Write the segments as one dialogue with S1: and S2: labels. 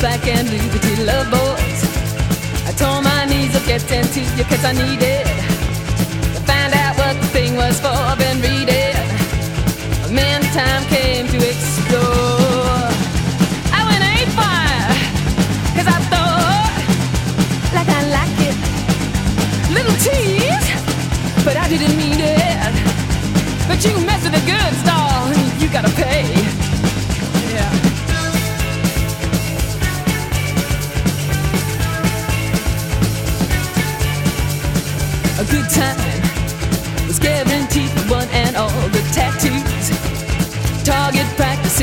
S1: black and liberty love boys. I tore my knees up getting to you cause I needed to find out what the thing was for. I've been reading. Man, time came to explore. I went eight fire cause I thought like I like it. Little tease, but I didn't mean it. But you mess with the good stall, you gotta pay. Time was guaranteed for one and all the tattoos. Target practice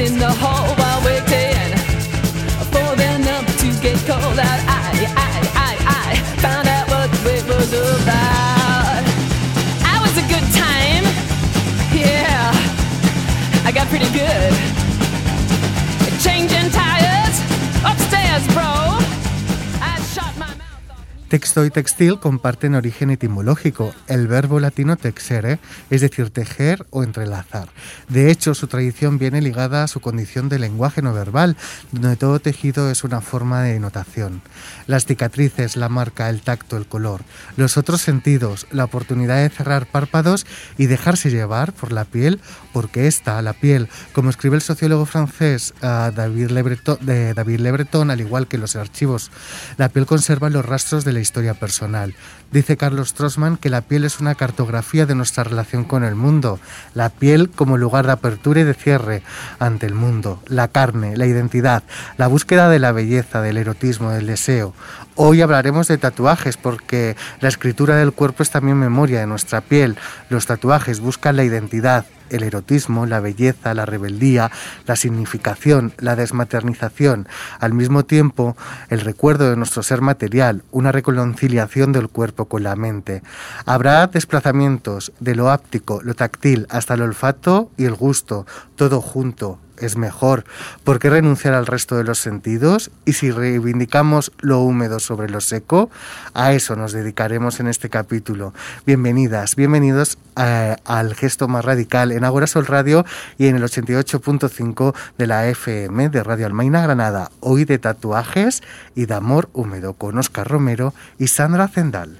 S2: Texto y textil comparten origen etimológico, el verbo latino texere, es decir, tejer o entrelazar. De hecho, su tradición viene ligada a su condición de lenguaje no verbal, donde todo tejido es una forma de notación. Las cicatrices, la marca, el tacto, el color, los otros sentidos, la oportunidad de cerrar párpados y dejarse llevar por la piel, porque esta, la piel, como escribe el sociólogo francés ah, David, Le Breton, David Le Breton, al igual que los archivos, la piel conserva los rastros de la historia personal. Dice Carlos Trossman que la piel es una cartografía de nuestra relación con el mundo, la piel como lugar de apertura y de cierre ante el mundo, la carne, la identidad, la búsqueda de la belleza, del erotismo, del deseo. Hoy hablaremos de tatuajes porque la escritura del cuerpo es también memoria de nuestra piel. Los tatuajes buscan la identidad, el erotismo, la belleza, la rebeldía, la significación, la desmaternización, al mismo tiempo el recuerdo de nuestro ser material, una reconciliación del cuerpo con la mente. Habrá desplazamientos de lo áptico, lo táctil, hasta el olfato y el gusto, todo junto, es mejor. ¿Por qué renunciar al resto de los sentidos? Y si reivindicamos lo húmedo sobre lo seco, a eso nos dedicaremos en este capítulo. Bienvenidas, bienvenidos a- al gesto más radical en Agora Sol Radio y en el 88.5 de la FM de Radio Almaina Granada. Hoy de tatuajes y de amor húmedo con Oscar Romero y Sandra Zendal.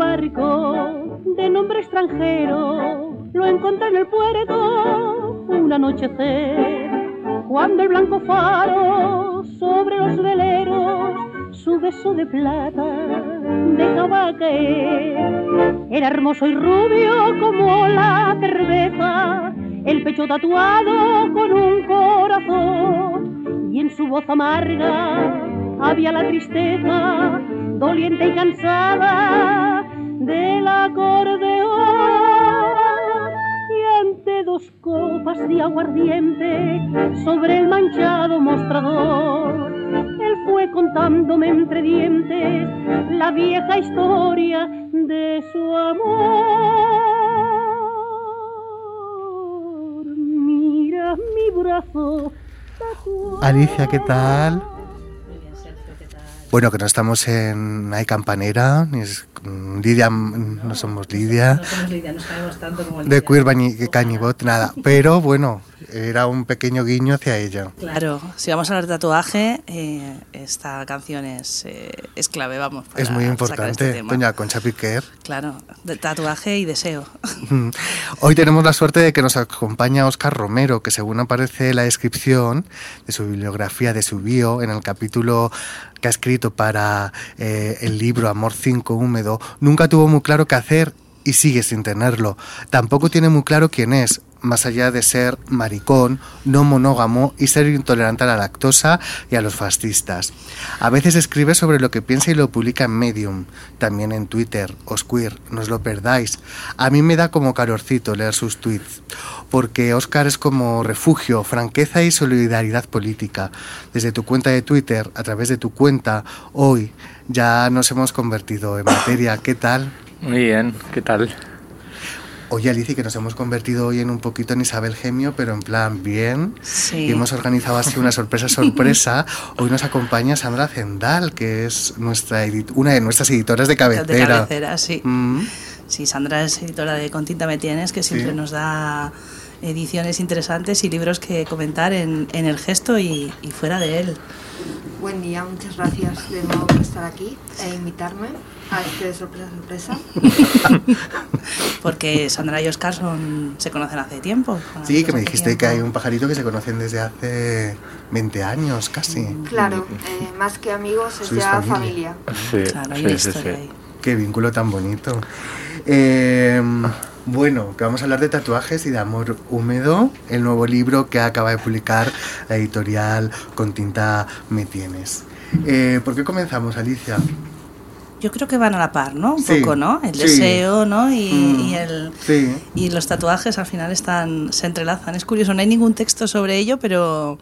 S3: De nombre extranjero, lo encontré en el puerto un anochecer, cuando el blanco faro sobre los veleros su beso de plata dejaba caer. Era hermoso y rubio como la cerveza, el pecho tatuado con un corazón y en su voz amarga había la tristeza doliente y cansada del acordeón y ante dos copas de aguardiente sobre el manchado mostrador él fue contándome entre dientes la vieja historia de su amor mira mi brazo.
S2: Alicia, ¿qué tal? Bueno, que no estamos en Hay Campanera, ni es, mm, Lidia, mm, no somos Lidia,
S4: No somos Lidia, no sabemos tanto como
S2: de
S4: Lidia.
S2: Queer Bañi- Cañibot, nada. Pero bueno, era un pequeño guiño hacia ella.
S4: Claro, si vamos a hablar de tatuaje, eh, esta canción es, eh, es clave, vamos. para
S2: Es muy importante,
S4: este
S2: doña Concha Piquer.
S4: Claro, de tatuaje y deseo.
S2: Hoy tenemos la suerte de que nos acompaña Oscar Romero, que según aparece en la descripción de su bibliografía, de su bio, en el capítulo que ha escrito para eh, el libro Amor 5 Húmedo, nunca tuvo muy claro qué hacer y sigue sin tenerlo. Tampoco tiene muy claro quién es, más allá de ser maricón, no monógamo y ser intolerante a la lactosa y a los fascistas. A veces escribe sobre lo que piensa y lo publica en Medium, también en Twitter, Osqueer, no os lo perdáis. A mí me da como calorcito leer sus tweets, porque Oscar es como refugio, franqueza y solidaridad política. Desde tu cuenta de Twitter, a través de tu cuenta, hoy ya nos hemos convertido en materia. ¿Qué tal?
S5: Muy bien, ¿qué tal?
S2: Oye, Alicia, que nos hemos convertido hoy en un poquito en Isabel Gemio, pero en plan bien.
S4: Sí.
S2: Y hemos organizado así una sorpresa sorpresa. Hoy nos acompaña Sandra Zendal, que es nuestra una de nuestras editoras de cabecera.
S4: De cabecera, sí.
S2: Mm,
S4: Sí, Sandra es editora de Con tinta me tienes, que siempre
S2: Sí.
S4: nos da ediciones interesantes y libros que comentar en, en el gesto y, y fuera de él.
S5: Buen día, muchas gracias de nuevo por estar aquí e invitarme a este de sorpresa sorpresa.
S4: Porque Sandra y Oscar son, se conocen hace tiempo.
S2: Sí, que me dijiste que hay un pajarito que se conocen desde hace 20 años casi.
S5: Claro, eh, más que amigos es ya
S2: familia.
S5: familia.
S6: Sí,
S4: Claro, hay
S6: sí,
S4: una
S6: sí,
S4: historia
S6: sí.
S4: ahí.
S2: Qué vínculo tan bonito. Eh, bueno, que vamos a hablar de tatuajes y de amor húmedo, el nuevo libro que acaba de publicar la editorial Con tinta me tienes. Eh, ¿Por qué comenzamos, Alicia?
S4: Yo creo que van a la par, ¿no? Un
S2: Sí,
S4: poco, ¿no? El
S2: sí.
S4: deseo, ¿no? Y,
S2: Mm,
S4: y el,
S2: Sí.
S4: y los tatuajes al final están se entrelazan. Es curioso, no hay ningún texto sobre ello, pero,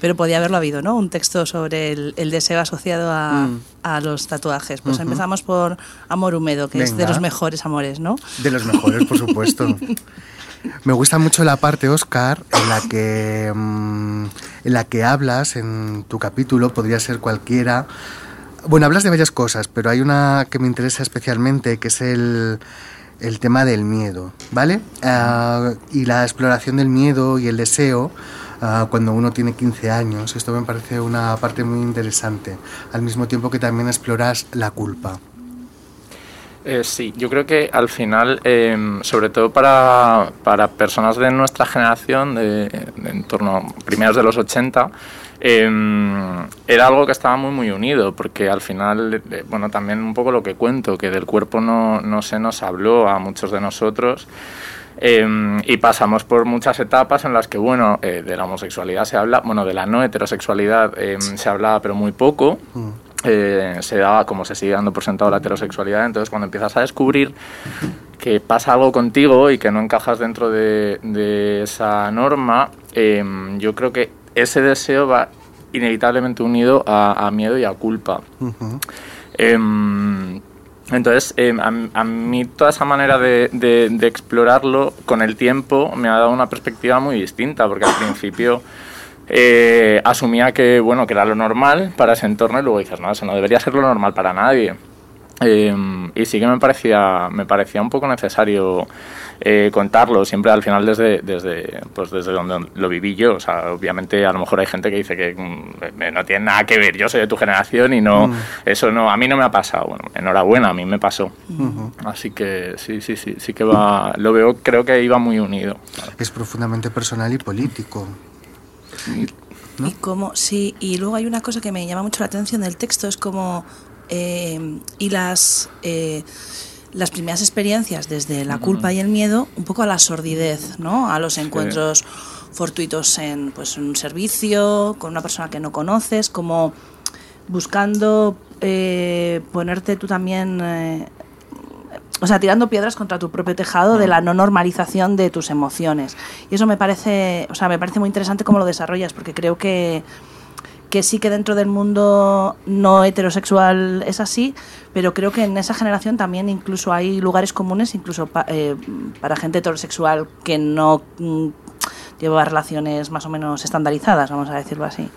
S4: pero podía haberlo habido, ¿no? Un texto sobre el, el deseo asociado a,
S2: Mm.
S4: a los tatuajes. Pues empezamos por Amor Húmedo, que es de los mejores amores, ¿no?
S2: De los mejores, por supuesto. Me gusta mucho la parte, Oscar, en la que mm, en la que hablas en tu capítulo, podría ser cualquiera. Bueno, hablas de varias cosas, pero hay una que me interesa especialmente, que es el, el tema del miedo, ¿vale? Ah, y la exploración del miedo y el deseo ah, cuando uno tiene 15 años. Esto me parece una parte muy interesante, al mismo tiempo que también exploras la culpa.
S6: Eh, sí, yo creo que al final, eh, sobre todo para, para personas de nuestra generación, de, de en torno a primeros de los 80, eh, era algo que estaba muy muy unido, porque al final, eh, bueno, también un poco lo que cuento, que del cuerpo no, no se nos habló a muchos de nosotros. Eh, y pasamos por muchas etapas en las que, bueno, eh, de la homosexualidad se habla, bueno, de la no heterosexualidad eh, se hablaba pero muy poco,
S2: Mm.
S6: eh, se daba como se sigue dando por sentado la heterosexualidad, entonces cuando empiezas a descubrir que pasa algo contigo y que no encajas dentro de, de esa norma, yo creo que ese deseo va inevitablemente unido a, a miedo y a culpa. Em, entonces, em, a, a mí toda esa manera de, de- de explorarlo con el tiempo me ha dado una perspectiva muy distinta, porque al principio eh, asumía que, bueno, que era lo normal para ese entorno y luego dices, no, eso no debería ser lo normal para nadie. Em, y sí que me parecía, me parecía un poco necesario eh, contarlo, siempre al final desde, desde, pues desde donde lo viví yo. O sea, obviamente a lo mejor hay gente que dice que mm, no tiene nada que ver, yo soy de tu generación y no,
S2: Mm.
S6: eso no, a mí no me ha pasado. Bueno, enhorabuena, a mí me pasó. Así que sí, sí, sí, sí que va, lo veo, creo que iba muy unido.
S2: Es profundamente personal y político. ¿no?
S4: Y como, sí, y luego hay una cosa que me llama mucho la atención del texto, es como, eh, y las, eh, las primeras experiencias desde la culpa y el miedo, un poco a la sordidez, ¿no? A los encuentros fortuitos en, pues, en un servicio, con una persona que no conoces, como buscando eh, ponerte tú también... eh, o sea, tirando piedras contra tu propio tejado de la no normalización de tus emociones. Y eso me parece, o sea, me parece muy interesante cómo lo desarrollas, porque creo que, que sí que dentro del mundo no heterosexual es así, pero creo que en esa generación también incluso hay lugares comunes, incluso pa- eh, para gente heterosexual que no mm, lleva relaciones más o menos estandarizadas, vamos a decirlo así.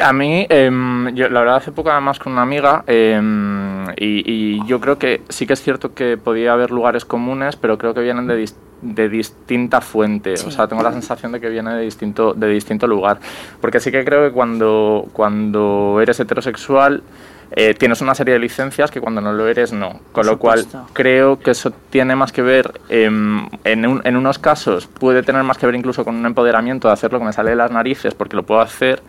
S6: A mí, em, yo la verdad hace poco además con una amiga em, y, y yo creo que sí que es cierto que podía haber lugares comunes, pero creo que vienen de, dis- de distinta fuente.
S4: Sí.
S6: O sea, tengo la sensación de que viene de distinto, de distinto lugar. Porque sí que creo que cuando, cuando eres heterosexual eh, tienes una serie de licencias que cuando no lo eres no. Con lo cual creo que eso tiene más que ver, em, en, un- en unos casos puede tener más que ver incluso con un empoderamiento de hacer lo que me sale de las narices porque lo puedo hacer.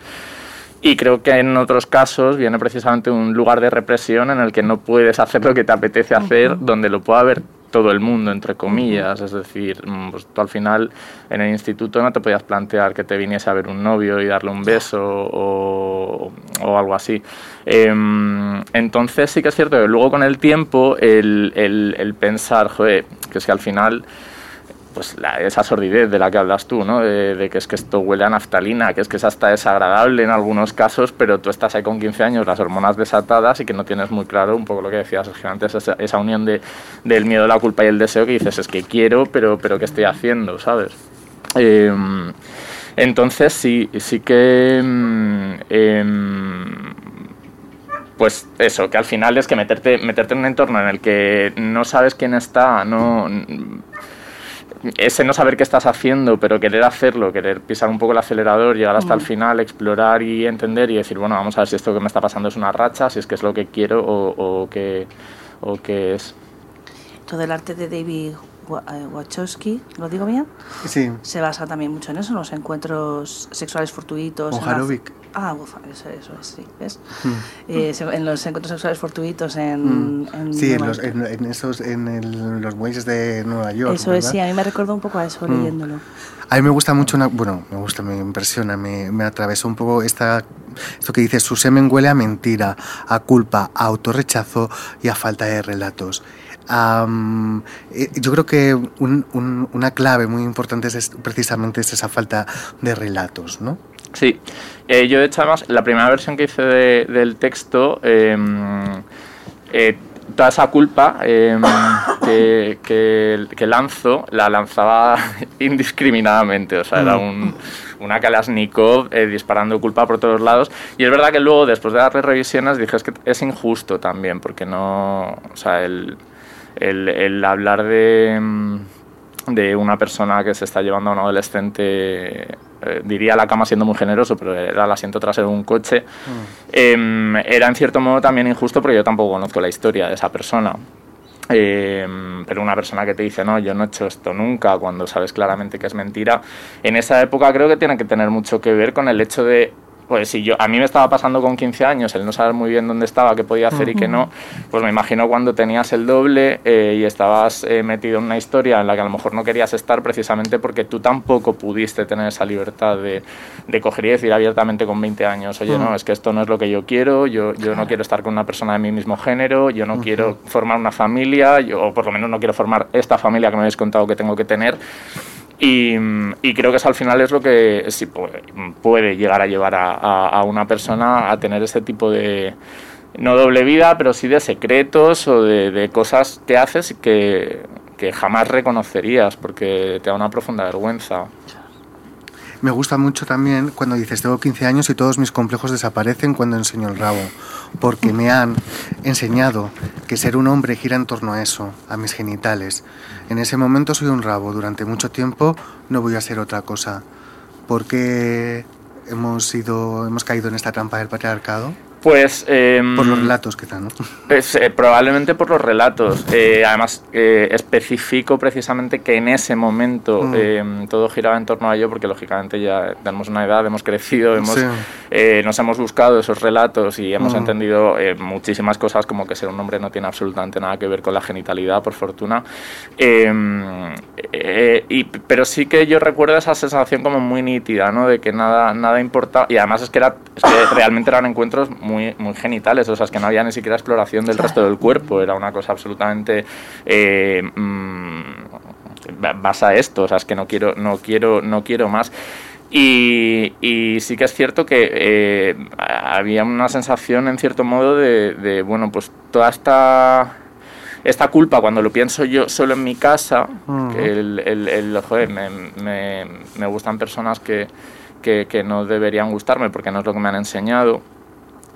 S6: Y creo que en otros casos viene precisamente un lugar de represión en el que no puedes hacer lo que te apetece hacer, donde lo pueda ver todo el mundo, entre comillas. Es decir, mm, pues tú al final en el instituto no te podías plantear que te viniese a ver un novio y darle un beso o, o algo así. Em, entonces sí que es cierto que luego con el tiempo el, el- el pensar, joder, que es que al final pues la- esa sordidez de la que hablas tú, ¿no? De, que es que esto huele a naftalina, que es que es hasta desagradable en algunos casos, pero tú estás ahí con 15 años, las hormonas desatadas y que no tienes muy claro un poco lo que decías antes, esa, unión de, del miedo, la culpa y el deseo que dices, es que quiero, pero, pero ¿qué estoy haciendo? ¿Sabes? Em, entonces sí, sí que... em, em, pues eso, que al final es que meterte, meterte en un entorno en el que no sabes quién está, no ese no saber qué estás haciendo, pero querer hacerlo, querer pisar un poco el acelerador, llegar hasta el final, explorar y entender y decir, bueno, vamos a ver si esto que me está pasando es una racha, si es que es lo que quiero o, o qué o qué es.
S4: Todo el arte de David Wachowski, ¿lo digo bien?
S2: Sí.
S4: Se basa también mucho en eso, en los encuentros sexuales fortuitos.
S2: Mojarovic.
S4: Ah, ufa, eso, eso es, sí, ¿ves?
S2: Mm.
S4: Eh, en los encuentros sexuales fortuitos en...
S2: Mm.
S4: en
S2: Sí, en, los, en, en esos, en el- los muelles de Nueva York.
S4: Eso es, sí, a mí me recordó un poco a eso
S2: Mm.
S4: leyéndolo.
S2: A mí me gusta mucho, una, bueno, me gusta, me impresiona, me, me atravesó un poco esta, esto que dice, su semen huele a mentira, a culpa, a autorrechazo y a falta de relatos. Eh, yo creo que un- un- una clave muy importante es, precisamente es esa falta de relatos, ¿no?
S6: Sí, Eh, yo de hecho además la primera versión que hice de- del texto, eh, eh, toda esa culpa eh, que, que- que lanzo, la lanzaba indiscriminadamente, o sea, era un, una Kalashnikov disparando culpa por todos lados. Y es verdad que luego, después de darle revisiones, dije es que es injusto también, porque no, o sea, el, el, el hablar de... mm, de una persona que se está llevando a un adolescente, eh, diría la cama siendo muy generoso, pero era el asiento trasero de un coche, em, era en cierto modo también injusto porque yo tampoco conozco la historia de esa persona. Em, pero una persona que te dice, no, yo no he hecho esto nunca, cuando sabes claramente que es mentira, en esa época creo que tiene que tener mucho que ver con el hecho de, pues si yo, a mí me estaba pasando con 15 años el no saber muy bien dónde estaba, qué podía hacer y qué no, pues me imagino cuando tenías el doble eh, y estabas eh, metido en una historia en la que a lo mejor no querías estar precisamente porque tú tampoco pudiste tener esa libertad de, de coger y decir abiertamente con 20 años, oye, no, es que esto no es lo que yo quiero, yo, yo no quiero estar con una persona de mi mismo género, yo no quiero formar una familia, yo, o por lo menos no quiero formar esta familia que me habéis contado que tengo que tener. Y, creo que eso al final es lo que sí puede, puede llegar a llevar a, una persona a tener ese tipo de, no doble vida, pero sí de secretos o de, de cosas que haces que, que jamás reconocerías porque te da una profunda vergüenza.
S2: Me gusta mucho también cuando dices, tengo 15 años y todos mis complejos desaparecen cuando enseño el rabo, porque me han enseñado que ser un hombre gira en torno a eso, a mis genitales. En ese momento soy un rabo, durante mucho tiempo no voy a ser otra cosa. porque hemos, sido, hemos caído en esta trampa del patriarcado?
S6: Pues... em,
S2: Por los relatos, quizá, ¿no?
S6: Pues, eh, probablemente por los relatos. Eh, además, eh, especifico precisamente que en ese momento
S2: Mm.
S6: eh, todo giraba en torno a ello, porque lógicamente ya tenemos una edad, hemos crecido, hemos,
S2: Sí.
S6: eh, nos hemos buscado esos relatos y hemos
S2: Mm.
S6: entendido eh, muchísimas cosas, como que ser un hombre no tiene absolutamente nada que ver con la genitalidad, por fortuna. Eh, eh, y, pero sí que yo recuerdo esa sensación como muy nítida, ¿no? De que nada, nada importa. Y además es que, era, es que realmente eran encuentros muy, muy genitales, o sea, es que no había ni siquiera exploración del resto del cuerpo, era una cosa absolutamente... eh, mm, vas a esto, o sea, es que no quiero, no quiero, no quiero más. Y, y sí que es cierto que eh, había una sensación, en cierto modo, de, de, bueno, pues toda esta esta culpa cuando lo pienso yo solo en mi casa,
S2: Ujú.
S6: que el, el- el, joder, me, me- me gustan personas que, que, que no deberían gustarme porque no es lo que me han enseñado.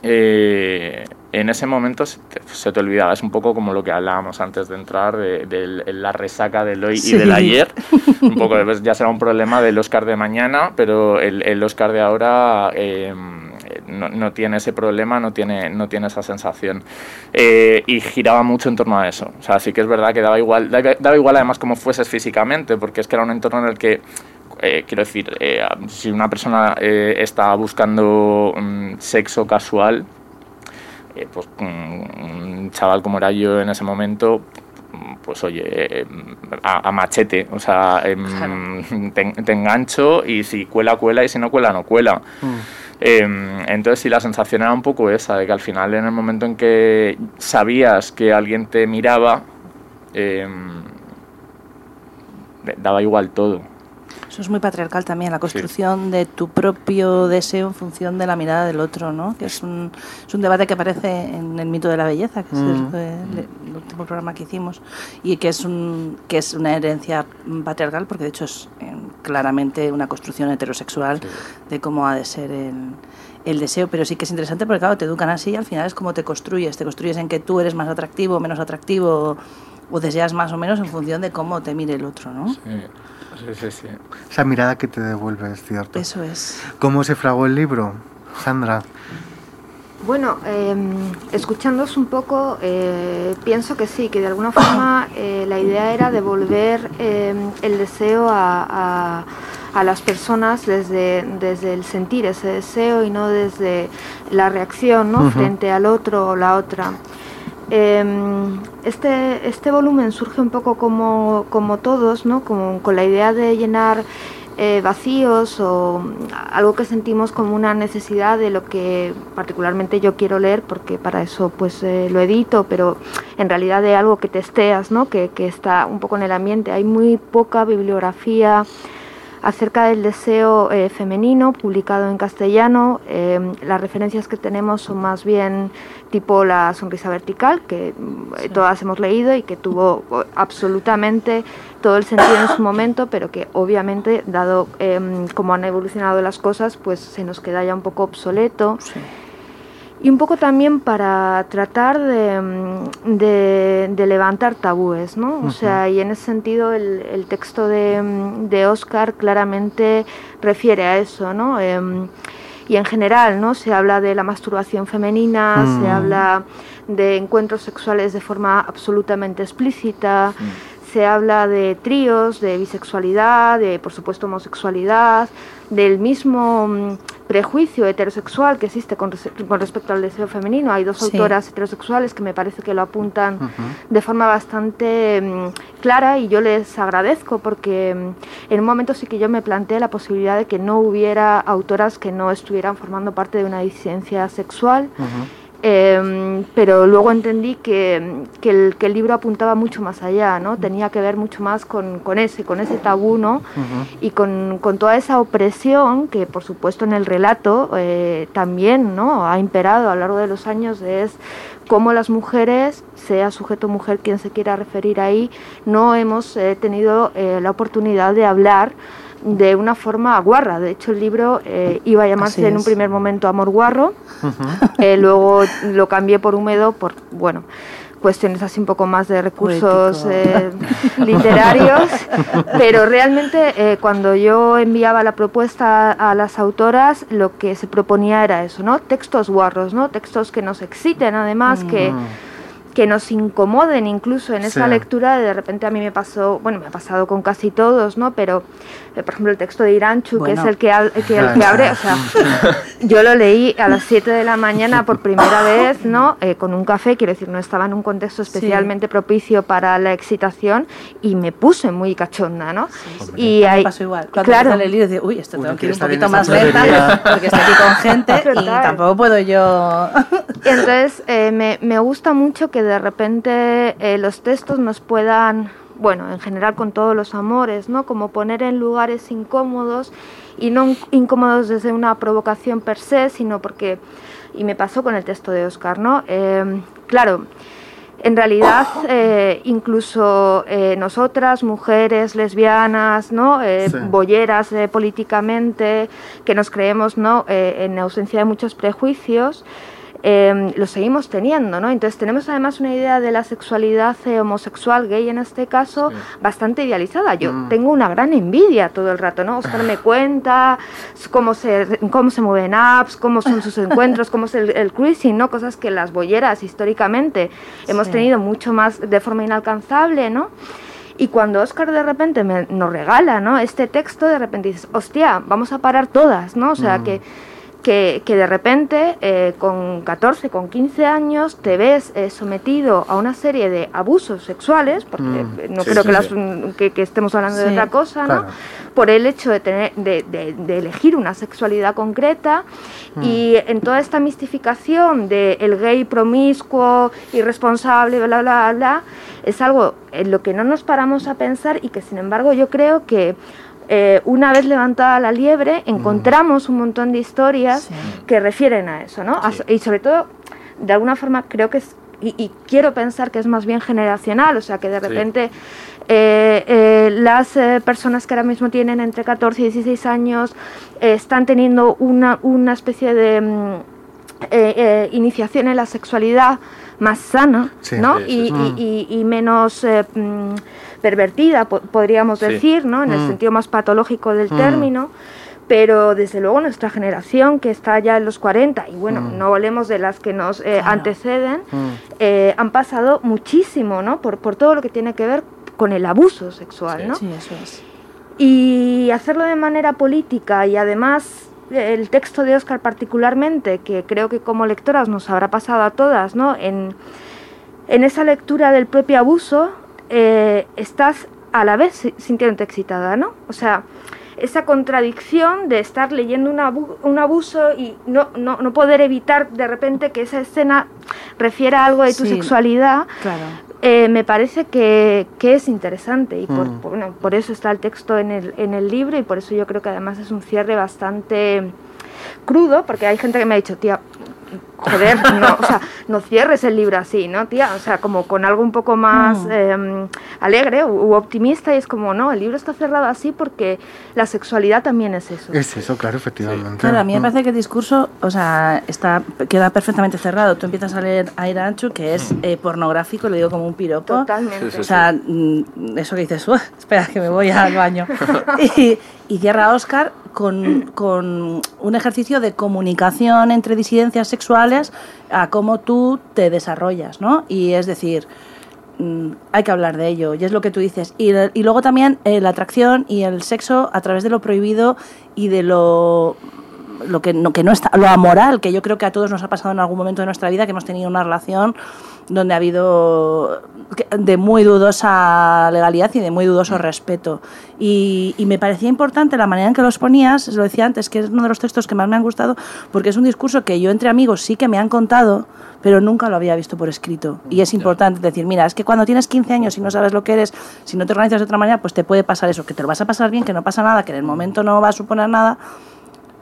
S6: Eh, en ese momento se te, se te olvidaba, es un poco como lo que hablábamos antes de entrar, de, de la resaca del hoy
S4: Sí.
S6: y del ayer. Un poco, pues, ya será un problema del Oscar de mañana, pero el, el Oscar de ahora eh, no, no tiene ese problema, no tiene, no tiene esa sensación. Eh, y giraba mucho en torno a eso. O sea, sí que es verdad que daba igual, daba, daba igual además cómo fueses físicamente, porque es que era un entorno en el que eh, quiero decir, eh, si una persona eh, está buscando mm, sexo casual, eh, pues mm, un chaval como era yo en ese momento, mm, pues oye, eh, a, a machete, o sea, em, te, te engancho y si cuela, cuela y si no cuela, no cuela. Em, entonces sí, la sensación era un poco esa, de que al final en el momento en que sabías que alguien te miraba, em, daba igual todo.
S4: Eso es muy patriarcal también, la construcción de tu propio deseo en función de la mirada del otro, ¿no? Que es un, es un debate que aparece en el mito de la belleza, que es el,
S2: Mm.
S4: el- el último programa que hicimos, y que es, un, que es una herencia patriarcal, porque de hecho es en claramente una construcción heterosexual de cómo ha de ser el, el deseo, pero sí que es interesante porque, claro, te educan así y al final es como te construyes. Te construyes en que tú eres más atractivo menos atractivo o deseas más o menos en función de cómo te mire el otro, ¿no?
S6: Sí, sí, sí.
S2: Esa mirada que te devuelve, es cierto.
S4: Eso es.
S2: ¿Cómo se fragó el libro, Sandra?
S5: Bueno, eh, escuchándoos un poco, eh, pienso que sí, que de alguna forma eh, la idea era devolver eh, el deseo a, a- a las personas desde, desde el sentir ese deseo y no desde la reacción ¿no? Frente al otro o la otra. Eh, este, este volumen surge un poco como, como todos, ¿no? Como, con la idea de llenar eh, vacíos o algo que sentimos como una necesidad de lo que particularmente yo quiero leer, porque para eso pues eh, lo edito, pero en realidad de algo que testeas, ¿no? que, que está un poco en el ambiente. Hay muy poca bibliografía acerca del deseo eh, femenino publicado en castellano. Eh, las referencias que tenemos son más bien tipo La sonrisa vertical, que eh, todas hemos leído y que tuvo absolutamente todo el sentido en su momento, pero que obviamente, dado em, cómo han evolucionado las cosas, pues se nos queda ya un poco obsoleto.
S4: Sí.
S5: Y un poco también para tratar de, mm, de- de levantar tabúes, ¿no? O sea, y en ese sentido el, el texto de, mm, de Oscar claramente refiere a eso, ¿no? Em, y en general, ¿no? Se habla de la masturbación femenina, se
S2: Mm.
S5: habla de encuentros sexuales de forma absolutamente explícita, se habla de tríos, de bisexualidad, de por supuesto homosexualidad, del mismo mm, prejuicio heterosexual que existe con, res- con respecto al deseo femenino. Hay dos
S4: Sí.
S5: autoras heterosexuales que me parece que lo apuntan de forma bastante mm, clara y yo les agradezco porque mm, en un momento sí que yo me planteé la posibilidad de que no hubiera autoras que no estuvieran formando parte de una disidencia sexual. Eh, pero luego entendí que, que el, que el libro apuntaba mucho más allá, ¿no? Tenía que ver mucho más con, con ese, con ese tabú, ¿no? Y con, con toda esa opresión que, por supuesto, en el relato eh, también, ¿no? Ha imperado a lo largo de los años es cómo las mujeres, sea sujeto mujer quien se quiera referir ahí, no hemos eh, tenido eh, la oportunidad de hablar de una forma guarra. De hecho, el libro eh, iba a llamarse en un primer momento Amor Guarro, eh, luego lo cambié por húmedo por, bueno, cuestiones así un poco más de recursos eh, literarios, pero realmente eh, cuando yo enviaba la propuesta a las autoras, lo que se proponía era eso, ¿no? Textos guarros, ¿no? Textos que nos exciten además, que que nos incomoden incluso en esa
S2: Sí.
S5: lectura, de repente a mí me pasó, bueno, me ha pasado con casi todos, ¿no? Pero, eh, por ejemplo, el texto de Iranchu, que
S4: Bueno.
S5: es el que, hab- que, el que abre, o sea, yo lo leí a las 7 de la mañana por primera vez, ¿no? Eh, con un café, quiero decir, no estaba en un contexto especialmente propicio para la excitación y me puse muy cachonda, ¿no? Y
S4: A mí
S5: ahí,
S4: me pasó igual. Cuando
S5: claro,
S4: el libro, dice, uy, esto
S2: Uy,
S4: tengo que ir un poquito más lenta porque estoy aquí con gente y tampoco puedo yo...
S5: Y entonces eh, me, me gusta mucho que de repente eh, los textos nos puedan, bueno, en general con todos los amores, ¿no? Como poner en lugares incómodos y no in- incómodos desde una provocación per se, sino porque, y me pasó con el texto de Oscar, ¿no? Eh, claro, en realidad, eh, incluso eh, nosotras, mujeres lesbianas, ¿no?
S2: Sí.
S5: bolleras políticamente, que nos creemos ¿no? En ausencia de muchos prejuicios, eh, lo seguimos teniendo, ¿no? Entonces tenemos además una idea de la sexualidad eh, homosexual, gay en este caso,
S6: Sí.
S5: bastante idealizada. Yo
S2: Mm.
S5: tengo una gran envidia todo el rato, ¿no? Oscar me cuenta cómo se, cómo se mueven apps, cómo son sus encuentros, cómo es el, el cruising, ¿no? Cosas que las bolleras históricamente hemos
S4: Sí.
S5: tenido mucho más de forma inalcanzable, ¿no? Y cuando Oscar de repente me, nos regala ¿no? este texto, de repente dices, hostia, vamos a parar todas, ¿no? O sea, que, que, que de repente eh, con 14, con 15 años te ves eh, sometido a una serie de abusos sexuales, porque
S2: Mm.
S5: eh, no
S6: Sí,
S5: creo
S6: sí,
S5: que, las-
S6: sí.
S5: que, que estemos hablando de otra cosa, ¿no? Por el hecho de, tener, de, de- de elegir una sexualidad concreta y en toda esta mistificación de el gay promiscuo, irresponsable, bla, bla, bla, es algo en lo que no nos paramos a pensar y que sin embargo yo creo que eh, una vez levantada la liebre encontramos un montón de historias
S4: Sí.
S5: que refieren a eso, ¿no? A- y sobre todo, de alguna forma creo que es, y, y quiero pensar que es más bien generacional, o sea que de
S6: Sí.
S5: repente eh, eh, las personas que ahora mismo tienen entre 14 y 16 años están teniendo una, una especie de mm, iniciación en la sexualidad más sana, ¿no? y, menos mm, pervertida, po- podríamos
S6: Sí.
S5: decir, ¿no? En el
S2: Mm.
S5: sentido más patológico del
S2: Mm.
S5: término. Pero desde luego nuestra generación, que está ya en los 40, y bueno,
S2: Mm.
S5: no hablemos de las que nos eh,
S4: Claro.
S5: anteceden,
S2: Mm.
S5: eh, han pasado muchísimo, ¿no? Por, por todo lo que tiene que ver con el abuso sexual,
S6: Sí.
S5: ¿no?
S4: Sí, eso es.
S5: Y hacerlo de manera política y además eh, el texto de Oscar particularmente, que creo que como lectoras nos habrá pasado a todas, ¿no? En, en esa lectura del propio abuso eh, estás a la vez si- sintiéndote excitada, ¿no? O sea, esa contradicción de estar leyendo un, abu- un abuso y no, no, no poder evitar de repente que esa escena refiera a algo de tu
S4: Sí.
S5: sexualidad,
S4: Claro.
S5: eh, me parece que, que es interesante y por,
S2: Mm.
S5: por- bueno, por eso está el texto en el, en el libro y por eso yo creo que además es un cierre bastante crudo, porque hay gente que me ha dicho, tía, joder, no, o sea, no cierres el libro así, ¿no, tía? O sea, como con algo un poco más
S4: Mm.
S5: eh, alegre u, u optimista y es como, no, el libro está cerrado así porque la sexualidad también es eso.
S2: Es eso, claro, efectivamente.
S4: Claro, a mí me
S2: Mm.
S4: parece que el discurso, o sea, está, queda perfectamente cerrado. Tú empiezas a leer Aira Anchu, que es eh, pornográfico, lo digo como un piropo.
S5: Totalmente.
S6: Sí, sí,
S4: O sea, mm, eso que dices, "Uah, espera que me voy al baño. y, y cierra Oscar con, con un ejercicio de comunicación entre disidencias sexuales a cómo tú te desarrollas, ¿no? Y es decir, mm, hay que hablar de ello, y es lo que tú dices. Y, luego también eh, la atracción y el sexo a través de lo prohibido y de lo lo que no, que no está, lo amoral, que yo creo que a todos nos ha pasado en algún momento de nuestra vida, que hemos tenido una relación donde ha habido de muy dudosa legalidad y de muy dudoso respeto. Y, y me parecía importante la manera en que los ponías, lo decía antes, que es uno de los textos que más me han gustado, porque es un discurso que yo entre amigos sí que me han contado, pero nunca lo había visto por escrito. Y es importante decir, mira, es que cuando tienes 15 años y no sabes lo que eres, si no te organizas de otra manera, pues te puede pasar eso, que te lo vas a pasar bien, que no pasa nada, que en el momento no va a suponer nada,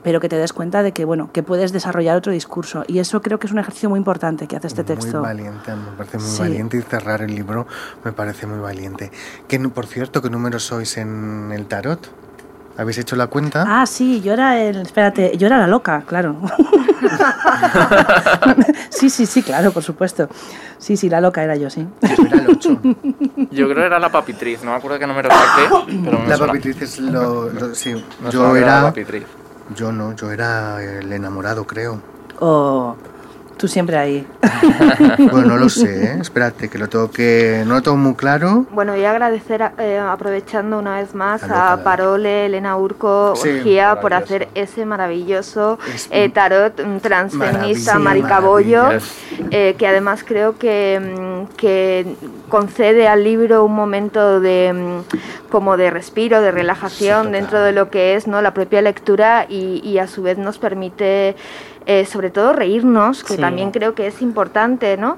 S4: pero que te des cuenta de que bueno que puedes desarrollar otro discurso y eso creo que es un ejercicio muy importante que hace este texto
S2: Muy valiente, me parece muy
S4: Sí.
S2: valiente y cerrar el libro me parece muy valiente. Que, por cierto, ¿qué número sois en el tarot? ¿Habéis hecho la cuenta?
S4: ah sí yo era el espérate yo era la loca claro sí sí sí claro por supuesto sí sí la loca era yo sí
S2: Yo era el 8.
S6: Yo creo que era la papitriz, no me acuerdo qué número saqué, pero me
S2: la
S6: suena-
S2: papitriz es lo... lo- sí, yo
S6: que la
S2: era...
S6: papitriz.
S2: Yo no, yo era el enamorado, creo.
S4: o tú siempre ahí.
S2: Bueno, no lo sé, ¿eh? espérate, que lo tengo que... No lo tengo muy claro.
S5: Bueno, y agradecer, eh, aprovechando una vez más,
S2: A
S5: Parole, Elena Urco,
S2: Sí,
S5: Gia, por hacer ese maravilloso
S2: Es
S5: eh, tarot mm, transfeminista, maricabollo, eh, que además creo que, mm, que concede al libro un momento de mm, como de respiro, de relajación dentro de lo que es no la propia lectura y, y a su vez nos permite eh, sobre todo reírnos, que
S4: Sí.
S5: también creo que es importante, ¿no?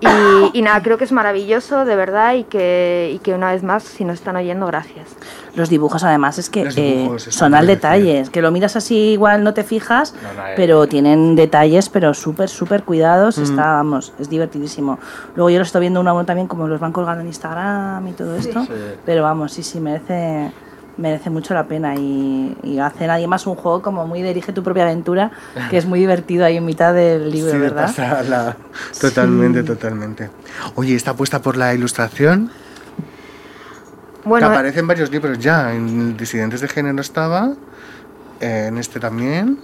S5: Y, y nada, creo que es maravilloso, de verdad, y que, y que una vez más, si nos están oyendo, gracias.
S4: los dibujos además es que eh, son al detalle que lo miras así igual no te fijas
S6: No, no, eh.
S4: pero tienen detalles pero súper súper cuidados
S2: Mm.
S4: está vamos es divertidísimo luego yo lo estoy viendo una uno también como los van colgando en Instagram y todo esto
S6: Sí.
S4: pero vamos sí sí merece merece mucho la pena y, y hacen además un juego como muy dirige tu propia aventura que es muy divertido ahí en mitad del libro
S2: Sí,
S4: verdad.
S2: Totalmente, totalmente. Oye, ¿está puesta por la ilustración?
S5: Bueno,
S2: que aparece en varios libros ya. En Disidentes de Género estaba, en este también.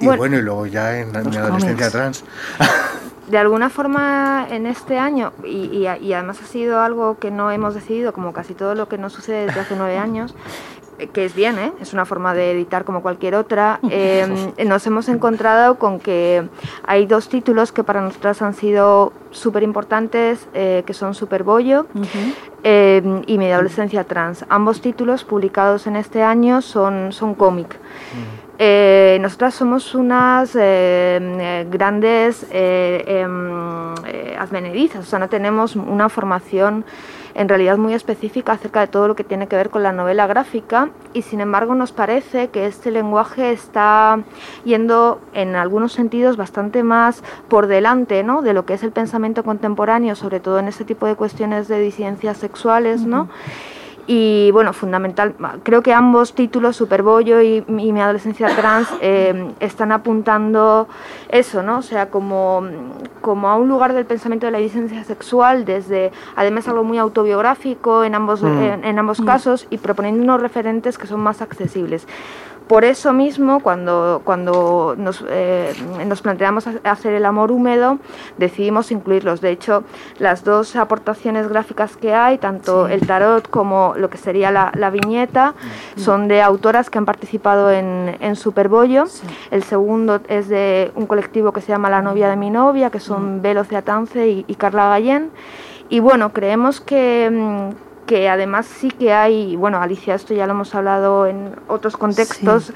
S2: Y
S5: Bueno.
S2: bueno, y luego ya en mi adolescencia trans.
S5: de alguna forma en este año, y, y- y además ha sido algo que no hemos decidido, como casi todo lo que nos sucede desde hace nueve años, eh, que es bien, ¿eh? es una forma de editar como cualquier otra, eh, nos hemos encontrado con que hay dos títulos que para nosotras han sido súper importantes, eh, que son Superbollo eh, y Mi adolescencia trans. Ambos títulos publicados en este año son, son cómic. Eh, nosotras somos unas eh, grandes em, advenedizas, o sea, no tenemos una formación en realidad muy específica acerca de todo lo que tiene que ver con la novela gráfica y sin embargo nos parece que este lenguaje está yendo en algunos sentidos bastante más por delante ¿no? de lo que es el pensamiento contemporáneo, sobre todo en este tipo de cuestiones de disidencias sexuales, ¿no? Y bueno, fundamental, creo que ambos títulos, Superbollo y, y Mi adolescencia trans, eh, están apuntando eso, ¿no? O sea, como, como a un lugar del pensamiento de la disidencia sexual, desde además algo muy autobiográfico en ambos, mm. en, ambos mm. casos y proponiendo unos referentes que son más accesibles. Por eso mismo, cuando, cuando nos, eh, nos, planteamos hacer el amor húmedo, decidimos incluirlos. De hecho, las dos aportaciones gráficas que hay, tanto el tarot como lo que sería la, viñeta, mm. son de autoras que han participado en, en Superbollo. El segundo es de un colectivo que se llama La novia de mi novia, que son Velo mm. Ceatance y, y Carla Gallén. Y bueno, creemos que, mm, que además sí que hay, bueno, Alicia, esto ya lo hemos hablado en otros contextos,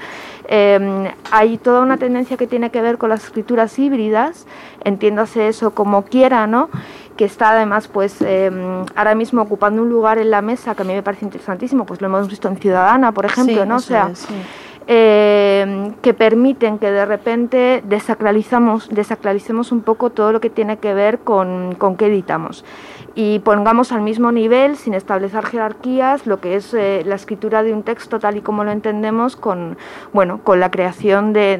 S5: em, hay toda una tendencia que tiene que ver con las escrituras híbridas, entiéndase eso como quiera, ¿no? que está además pues em, ahora mismo ocupando un lugar en la mesa que a mí me parece interesantísimo, pues lo hemos visto en Ciudadana, por ejemplo, ¿no? O sea, em, que permiten que de repente desacralizamos, desacralicemos un poco todo lo que tiene que ver con, con qué editamos y pongamos al mismo nivel, sin establecer jerarquías, lo que es eh, la escritura de un texto tal y como lo entendemos con, bueno, con la creación de,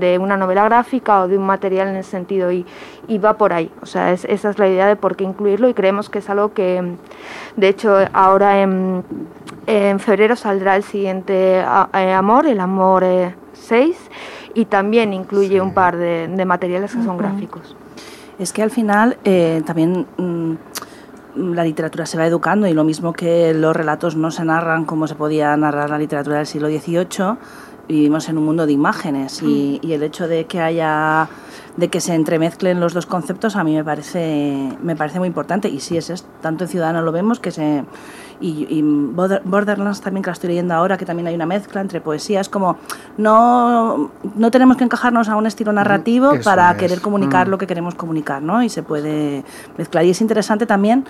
S5: de, una novela gráfica o de un material en ese sentido y, y va por ahí. O sea, esa es la idea de por qué incluirlo y creemos que es algo que, de hecho, ahora en, en febrero saldrá el siguiente eh, Amor, el Amor 6, eh, y también incluye un par de, de materiales que son gráficos.
S4: Es que al final también... Mm, la literatura se va educando y lo mismo que los relatos no se narran como se podía narrar la literatura del siglo XVIII, vivimos en un mundo de imágenes y, y el hecho de que haya de que se entremezclen los dos conceptos a mí me parece me parece muy importante. Y sí es, es tanto en Ciudadano lo vemos que se y, Borderlands también que la estoy leyendo ahora, que también hay una mezcla entre poesías, como no, no tenemos que encajarnos a un estilo narrativo para querer comunicar mm. lo que queremos comunicar, ¿no? Y se puede mezclar. Y es interesante también,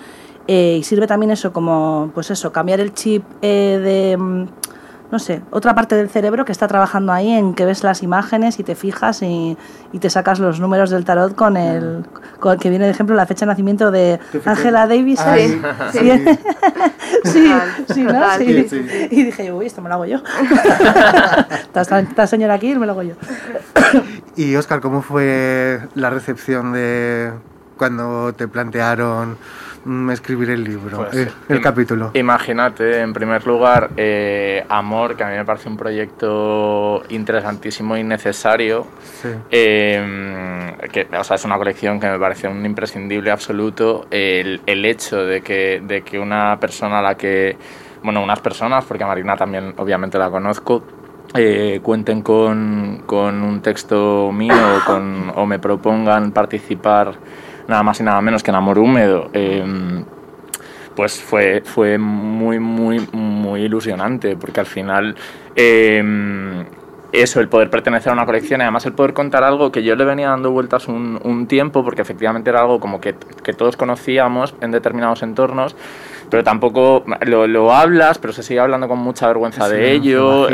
S4: eh, y sirve también eso como, pues eso, cambiar el chip eh, de mm, no sé, otra parte del cerebro que está trabajando ahí en que ves las imágenes y te fijas y, y te sacas los números del tarot con el, con que viene de ejemplo la fecha de nacimiento de Angela Davis.
S5: Sí,
S4: sí, sí, ¿no? sí, Y dije, uy, esto me lo hago yo. Esta señora aquí, me lo hago yo.
S2: y Oscar, ¿cómo fue la recepción de cuando te plantearon escribir el libro, pues, eh, el, capítulo?
S6: Imagínate, en primer lugar, eh, Amor, que a mí me parece un proyecto interesantísimo y necesario. Em, que, o sea, es una colección que me parece un imprescindible absoluto. El, el hecho de que, de que una persona a la que, bueno, unas personas, porque a Marina también obviamente la conozco, eh, cuenten con, con, un texto mío con, o me propongan participar nada más y nada menos que en Amor Húmedo, em, pues fue, fue muy, muy, muy ilusionante, porque al final em, eso, el poder pertenecer a una colección y además el poder contar algo que yo le venía dando vueltas un, un tiempo, porque efectivamente era algo como que, que, todos conocíamos en determinados entornos, pero tampoco lo, lo, hablas, pero se sigue hablando con mucha vergüenza de ello,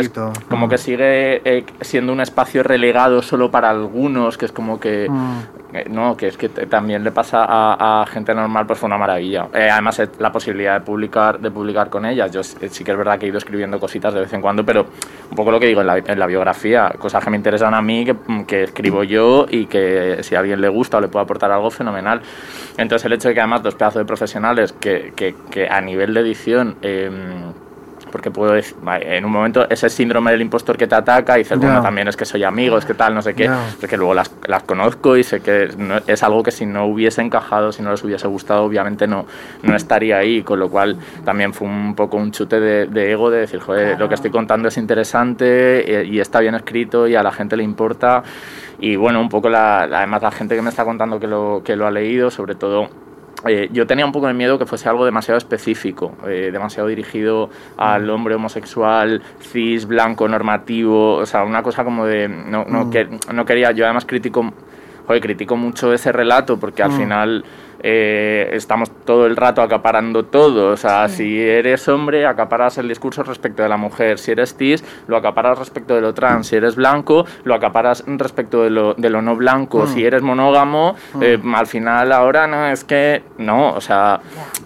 S6: como que sigue eh, siendo un espacio relegado solo para algunos, que es como que... Mm. Eh, no, que es que también le pasa a, gente normal, pues fue una maravilla. Eh, además, la posibilidad de publicar, de publicar con ellas. Yo sí que es verdad que he ido escribiendo cositas de vez en cuando, pero un poco lo que digo en la, en la biografía, cosas que me interesan a mí, que, que, escribo yo y que si a alguien le gusta o le puedo aportar algo, fenomenal. Entonces, el hecho de que además dos pedazos de profesionales que, que, que a nivel de edición... Eh, porque puedo decir, en un momento ese síndrome del impostor que te ataca y dices, bueno, también es que soy amigo, es que tal, no sé qué, porque luego las, las, conozco y sé que es algo que si no hubiese encajado, si no les hubiese gustado, obviamente no, no estaría ahí, con lo cual también fue un poco un chute de, ego de decir, joder, lo que estoy contando es interesante y, está bien escrito y a la gente le importa y bueno, un poco la, además la gente que me está contando que lo, que lo ha leído, sobre todo eh, yo tenía un poco de miedo que fuese algo demasiado específico, eh, demasiado dirigido al hombre homosexual, cis, blanco, normativo, o sea, una cosa como de... No, no,
S2: Mm.
S6: que, no quería, yo además critico, joder, critico mucho ese relato porque al
S2: Mm.
S6: final eh, estamos todo el rato acaparando todo, o sea, si eres hombre acaparas el discurso respecto de la mujer, si eres cis lo acaparas respecto de lo trans, si eres blanco lo acaparas respecto de lo, de lo no blanco,
S2: Mm.
S6: si eres monógamo, eh, al final ahora no, es que no, o sea,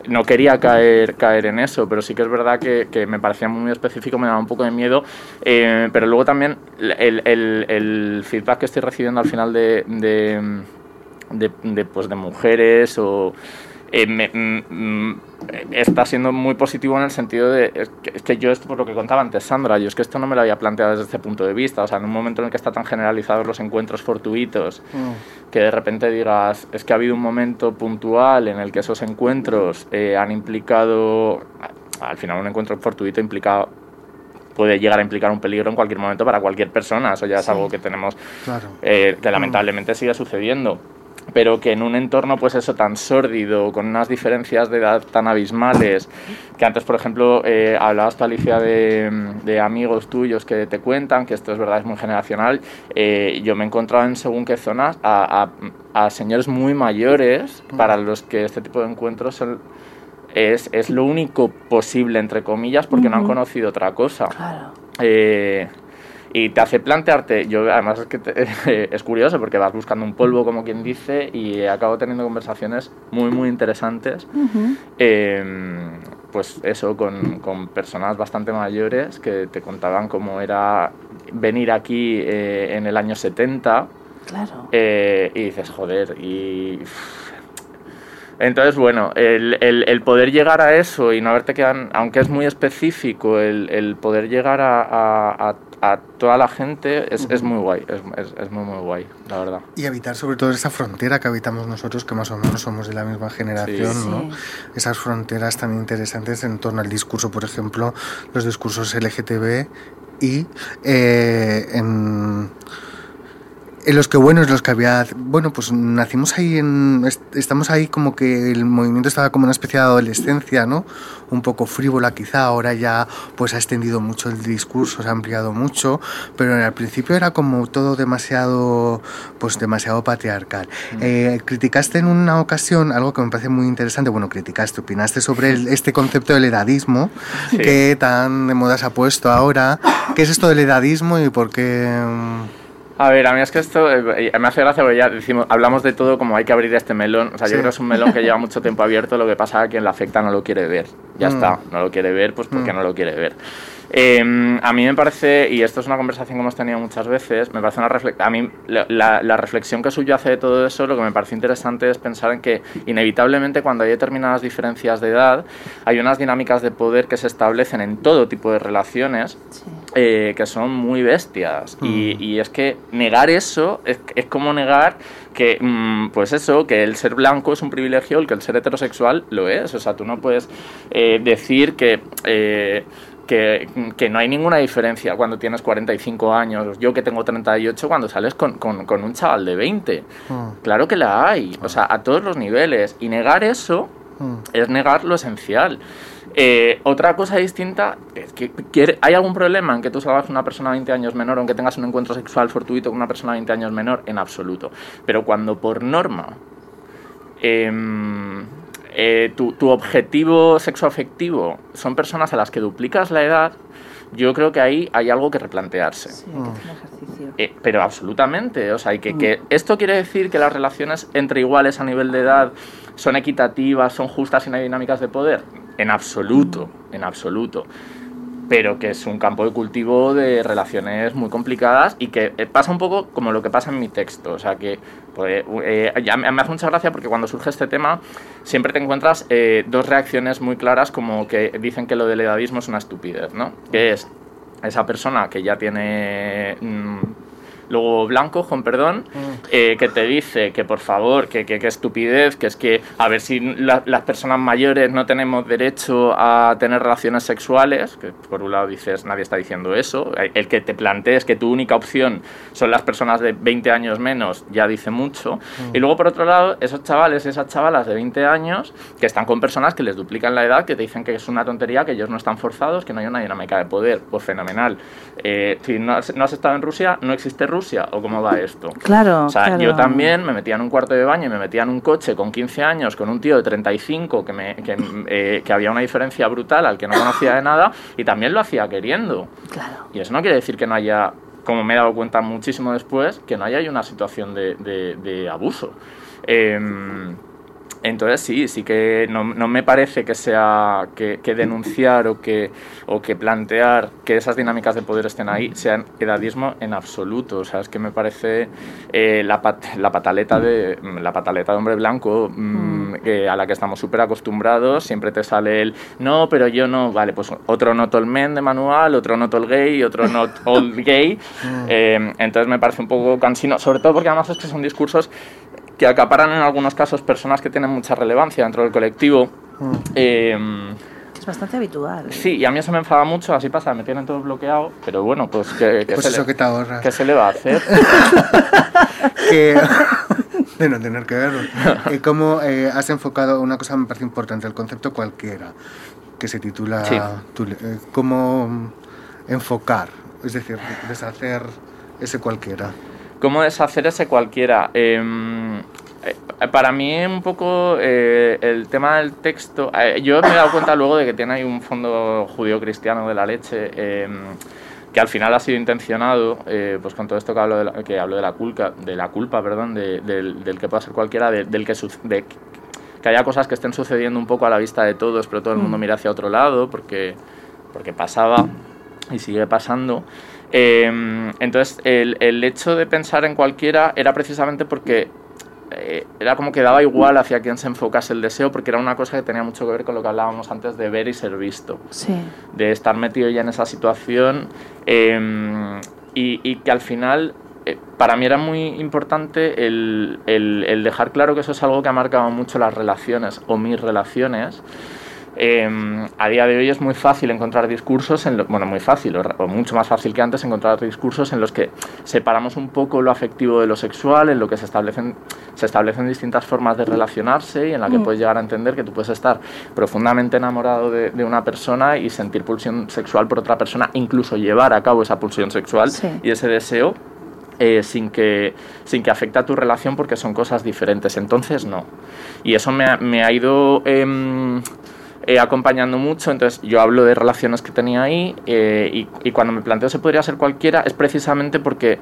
S6: no quería caer, caer en eso, pero sí que es verdad que, que me parecía muy específico, me daba un poco de miedo, eh, pero luego también el, el- el feedback que estoy recibiendo al final de, de, de, de, pues, de mujeres o... eh, me- mm, mm, está siendo muy positivo en el sentido de es que, es que yo esto por lo que contaba antes Sandra yo es que esto no me lo había planteado desde este punto de vista. O sea en un momento en el que están tan generalizados los encuentros fortuitos que de repente digas, es que ha habido un momento puntual en el que esos encuentros eh, han implicado, al final un encuentro fortuito implica puede llegar a implicar un peligro en cualquier momento para cualquier persona, eso ya es algo que tenemos,
S2: Claro.
S6: eh, que lamentablemente sigue sucediendo pero que en un entorno pues eso tan sórdido, con unas diferencias de edad tan abismales, que antes por ejemplo eh, hablabas tú Alicia de, de amigos tuyos que te cuentan, que esto es verdad, es muy generacional, eh, yo me he encontrado en según qué zonas a, a- a señores muy mayores para los que este tipo de encuentros son- es, es lo único posible, entre comillas, porque no han conocido otra cosa.
S4: Claro.
S6: Eh, y te hace plantearte, yo además es que te- es curioso porque vas buscando un polvo como quien dice y acabo teniendo conversaciones muy muy interesantes, eh, pues eso, con, con personas bastante mayores que te contaban cómo era venir aquí eh, en el año 70
S4: Claro.
S6: eh, y dices, joder, y... Entonces, bueno, el, el- el poder llegar a eso y no haberte quedado, aunque es muy específico, el, el poder llegar a, a- a- a toda la gente es, es muy guay, es, es- es muy, muy guay, la verdad.
S2: Y evitar sobre todo esa frontera que habitamos nosotros, que más o menos somos de la misma generación,
S6: Sí.
S2: ¿no? Esas fronteras tan interesantes en torno al discurso, por ejemplo, los discursos LGTB y eh, en, en los que bueno, en los que había, bueno, pues nacimos ahí, en, est- estamos ahí como que el movimiento estaba como una especie de adolescencia, ¿no? Un poco frívola quizá, ahora ya pues ha extendido mucho el discurso, se ha ampliado mucho, pero al principio era como todo demasiado, pues demasiado patriarcal. Eh, criticaste en una ocasión algo que me parece muy interesante, bueno, criticaste, opinaste sobre el- este concepto del edadismo,
S6: Sí.
S2: que tan de moda se ha puesto ahora. ¿Qué es esto del edadismo y por qué...?
S6: A ver, a mí es que esto eh, me hace gracia porque ya decimos, hablamos de todo como hay que abrir este melón. O sea,
S2: Sí.
S6: yo creo que es un melón que lleva mucho tiempo abierto, lo que pasa es que quien le afecta no lo quiere ver. Ya
S2: Mm.
S6: está, no lo quiere ver, pues porque
S2: Mm.
S6: no lo quiere ver. Eh, a mí me parece, y esto es una conversación que hemos tenido muchas veces, me parece una reflexión, a mí la, reflexión que suyo hace de todo eso, lo que me parece interesante es pensar en que inevitablemente cuando hay determinadas diferencias de edad, hay unas dinámicas de poder que se establecen en todo tipo de relaciones
S4: Sí.
S6: eh, que son muy bestias. Y,
S2: Mm.
S6: y es que negar eso es, es como negar que, mm, pues eso, que el ser blanco es un privilegio, el que el ser heterosexual lo es. O sea, tú no puedes eh, decir que... que, que no hay ninguna diferencia cuando tienes 45 años, yo que tengo 38, cuando sales con, con, con un chaval de 20.
S2: mm,
S6: Claro que la hay, o sea, a todos los niveles. Y negar eso
S2: mm.
S6: es negar lo esencial. Eh, otra cosa distinta es que quiere- hay algún problema en que tú salgas con una persona 20 años menor o en que tengas un encuentro sexual fortuito con una persona 20 años menor, en absoluto. Pero cuando por norma em, eh, tu, tu objetivo sexoafectivo son personas a las que duplicas la edad, yo creo que ahí hay algo que replantearse.
S4: Sí, hay que hacer ejercicio.
S6: Eh, pero absolutamente, o sea, y que, que esto quiere decir que las relaciones entre iguales a nivel de edad son equitativas, son justas y no hay dinámicas de poder. En absoluto, en absoluto. Pero que es un campo de cultivo de relaciones muy complicadas y que eh, pasa un poco como lo que pasa en mi texto. O sea, que pues, eh, ya me hace mucha gracia porque cuando surge este tema siempre te encuentras eh, dos reacciones muy claras como que dicen que lo del edadismo es una estupidez, ¿no? Que es esa persona que ya tiene mm, luego blanco, con perdón, eh, que te dice que por favor, que, que, que estupidez, que es que a ver si la- las personas mayores no tenemos derecho a tener relaciones sexuales, que por un lado dices, nadie está diciendo eso, el que te plantees que tu única opción son las personas de 20 años menos, ya dice mucho, y luego por otro lado, esos chavales, esas chavalas de 20 años, que están con personas que les duplican la edad, que te dicen que es una tontería, que ellos no están forzados, que no hay una dinámica de poder, pues fenomenal. Eh, si no has, no has estado en Rusia, no existe Rusia, o cómo va esto.
S4: Claro,
S6: O sea,
S4: claro.
S6: yo también me metía en un cuarto de baño y me metía en un coche con 15 años con un tío de 35 que, me, que, eh, que había una diferencia brutal al que no conocía de nada y también lo hacía queriendo.
S4: Claro.
S6: Y eso no quiere decir que no haya, como me he dado cuenta muchísimo después, que no haya una situación de, de- de abuso. Em, entonces sí, sí que no, no me parece que sea que, que denunciar o que, o que plantear que esas dinámicas de poder estén ahí sean edadismo en absoluto. O sea, es que me parece eh, la, pat- la pataleta de la pataleta de hombre blanco mm, que a la que estamos súper acostumbrados. Siempre te sale el no, pero yo no. Vale, pues otro not all men de manual, otro not all gay, otro not all gay. Eh, entonces me parece un poco cansino, sobre todo porque además es que son discursos que acaparan en algunos casos personas que tienen mucha relevancia dentro del colectivo. Eh,
S4: Es bastante habitual.
S6: sí, y a mí eso me enfada mucho, así pasa, me tienen todo bloqueado, pero bueno, pues que, que
S2: Pues
S6: se,
S2: eso
S6: le,
S2: que te ahorras.
S6: ¿qué se le va a hacer?
S2: que de no tener que verlo. Eh, ¿Cómo eh, has enfocado una cosa que me parece importante, el concepto cualquiera, que se titula
S6: Sí.
S2: tu li- eh, cómo mm, enfocar, es decir, deshacer ese cualquiera.
S6: ¿Cómo deshacer ese cualquiera? Eh, eh, para mí un poco eh, el tema del texto, eh, yo me he dado cuenta luego de que tiene ahí un fondo judío-cristiano de la leche, eh, que al final ha sido intencionado, pues con todo esto que hablo de la, que hablo de la culpa, de la culpa, perdón, de- del, del que pueda ser cualquiera, de- del que de que haya cosas que estén sucediendo un poco a la vista de todos, pero todo el mundo mira hacia otro lado, porque, porque pasaba y sigue pasando. Eh, entonces, el, el hecho de pensar en cualquiera era precisamente porque eh, era como que daba igual hacia quién se enfocase el deseo, porque era una cosa que tenía mucho que ver con lo que hablábamos antes de ver y ser visto
S4: Sí.
S6: de estar metido ya en esa situación eh, y, y que al final eh, para mí era muy importante el, el- el dejar claro que eso es algo que ha marcado mucho las relaciones o mis relaciones. Eh, a día de hoy es muy fácil encontrar discursos, en lo- bueno, muy fácil, o, mucho más fácil que antes encontrar discursos en los que separamos un poco lo afectivo de lo sexual, en lo que se establecen, se establecen distintas formas de relacionarse y en la que
S4: Mm.
S6: puedes llegar a entender que tú puedes estar profundamente enamorado de, de una persona y sentir pulsión sexual por otra persona, incluso llevar a cabo esa pulsión sexual
S4: Sí.
S6: y ese deseo eh, sin, que, sin que afecte a tu relación porque son cosas diferentes. Entonces, no. Y eso me ha, me ha ido em, eh, acompañando mucho. Entonces, yo hablo de relaciones que tenía ahí eh, y, y cuando me planteo se podría ser cualquiera es precisamente porque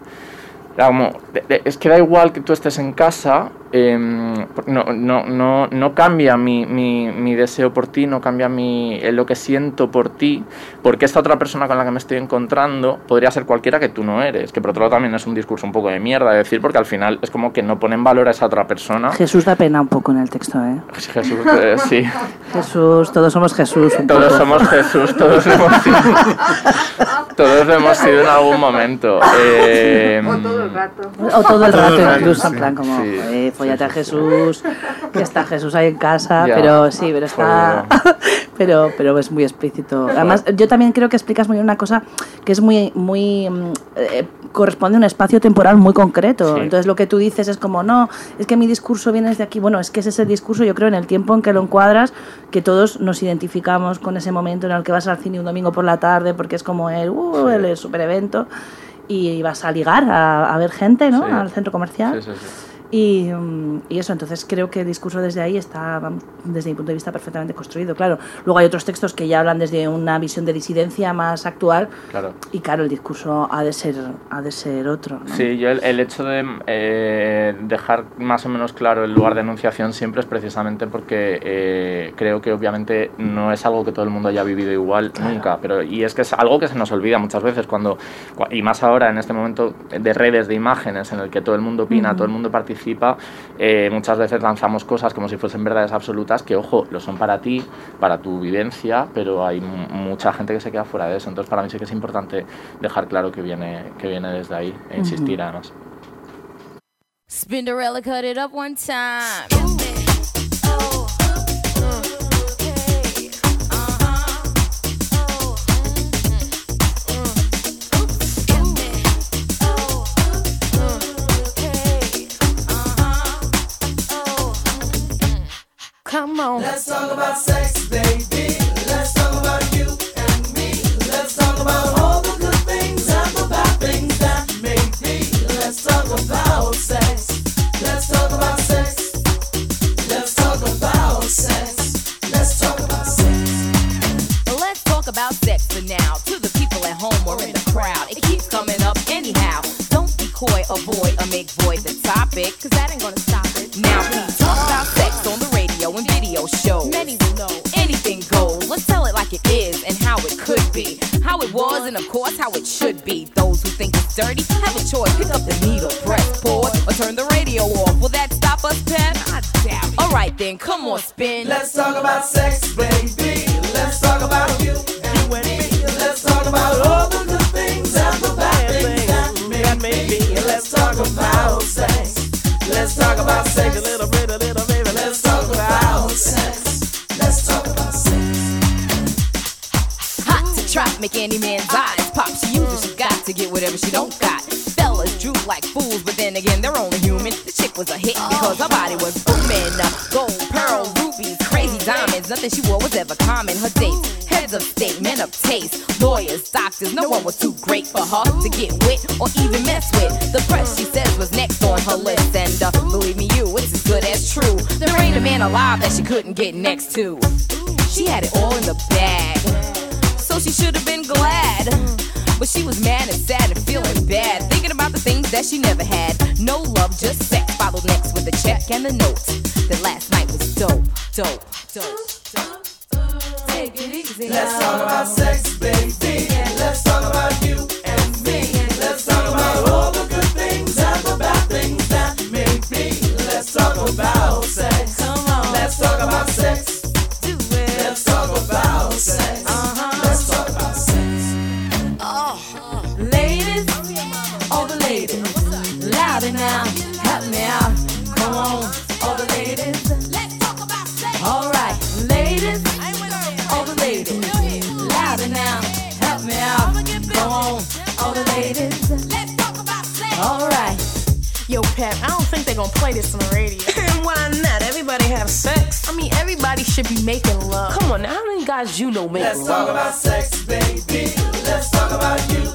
S6: como, de- de- es que da igual que tú estés en casa, em, no, no, no, no cambia mi, mi, mi deseo por ti, no cambia mi, eh, lo que siento por ti, porque esta otra persona con la que me estoy encontrando podría ser cualquiera que tú no eres, que por otro lado también es un discurso un poco de mierda de decir, porque al final es como que no pone en valor a esa otra persona.
S4: Jesús da pena un poco en el texto, ¿eh?
S6: Jesús, eh, sí,
S4: Jesús, todos somos Jesús. un
S6: todos
S4: poco.
S6: somos Jesús, todos hemos sido, todos lo hemos sido en algún momento.
S5: O todo el rato.
S4: O todo el
S2: Todo el
S4: rato, incluso, en plan como,
S6: Sí.
S4: eh, follate a Jesús, que está Jesús ahí en casa,
S6: Ya.
S4: pero sí, pero está... pero, pero es muy explícito. Además, yo también creo que explicas muy bien una cosa que es muy... muy mm, eh, corresponde a un espacio temporal muy concreto.
S6: Sí.
S4: Entonces lo que tú dices es como, no, es que mi discurso viene desde aquí. Bueno, es que es ese discurso, yo creo, en el tiempo en que lo encuadras, que todos nos identificamos con ese momento en el que vas al cine un domingo por la tarde, porque es como el, uh, el super evento, y vas a ligar, a, a ver gente, ¿no?
S6: Sí.
S4: Al centro comercial.
S6: Sí, sí, sí.
S4: Y, mm, y eso, entonces creo que el discurso desde ahí está, vamos, desde mi punto de vista, perfectamente construido. Claro, luego hay otros textos que ya hablan desde una visión de disidencia más actual
S6: Claro.
S4: y claro, el discurso ha de ser, ha de ser otro. ¿no?
S6: Sí, yo el, el hecho de eh, dejar más o menos claro el lugar de enunciación siempre es precisamente porque eh, creo que obviamente no es algo que todo el mundo haya vivido igual nunca, pero y es que es algo que se nos olvida muchas veces cuando cua- y más ahora en este momento de redes de imágenes en el que todo el mundo opina, todo el mundo participa participa, eh, muchas veces lanzamos cosas como si fuesen verdades absolutas, que ojo, lo son para ti, para tu vivencia, pero hay mucha gente que se queda fuera de eso. Entonces para mí sí que es importante dejar claro que viene, que viene desde ahí e insistir además.
S1: Spinderella cut it up one time. Come on.
S7: Let's talk about sex,
S1: man alive that she couldn't get next to. She had it all in the bag so she should have been glad. But she was mad and sad and feeling bad, thinking about the things that she never had. No love, just sex. Followed next with the check and the note.
S8: Guys you know make
S7: Let's talk about sex, baby. Let's talk about you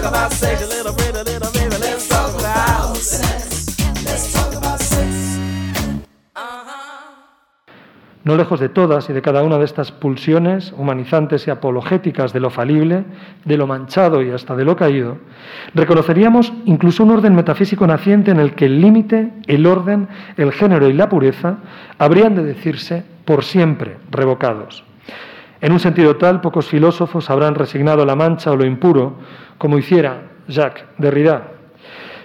S7: talk about sex. A little bit, a little baby. Let's talk about sex. Let's talk about sex.
S9: No lejos de todas y de cada una de estas pulsiones humanizantes y apologéticas de lo falible, de lo manchado y hasta de lo caído, reconoceríamos incluso un orden metafísico naciente en el que el límite, el orden, el género y la pureza habrían de decirse por siempre revocados. En un sentido tal, pocos filósofos habrán resignado la mancha o lo impuro, como hiciera Jacques Derrida.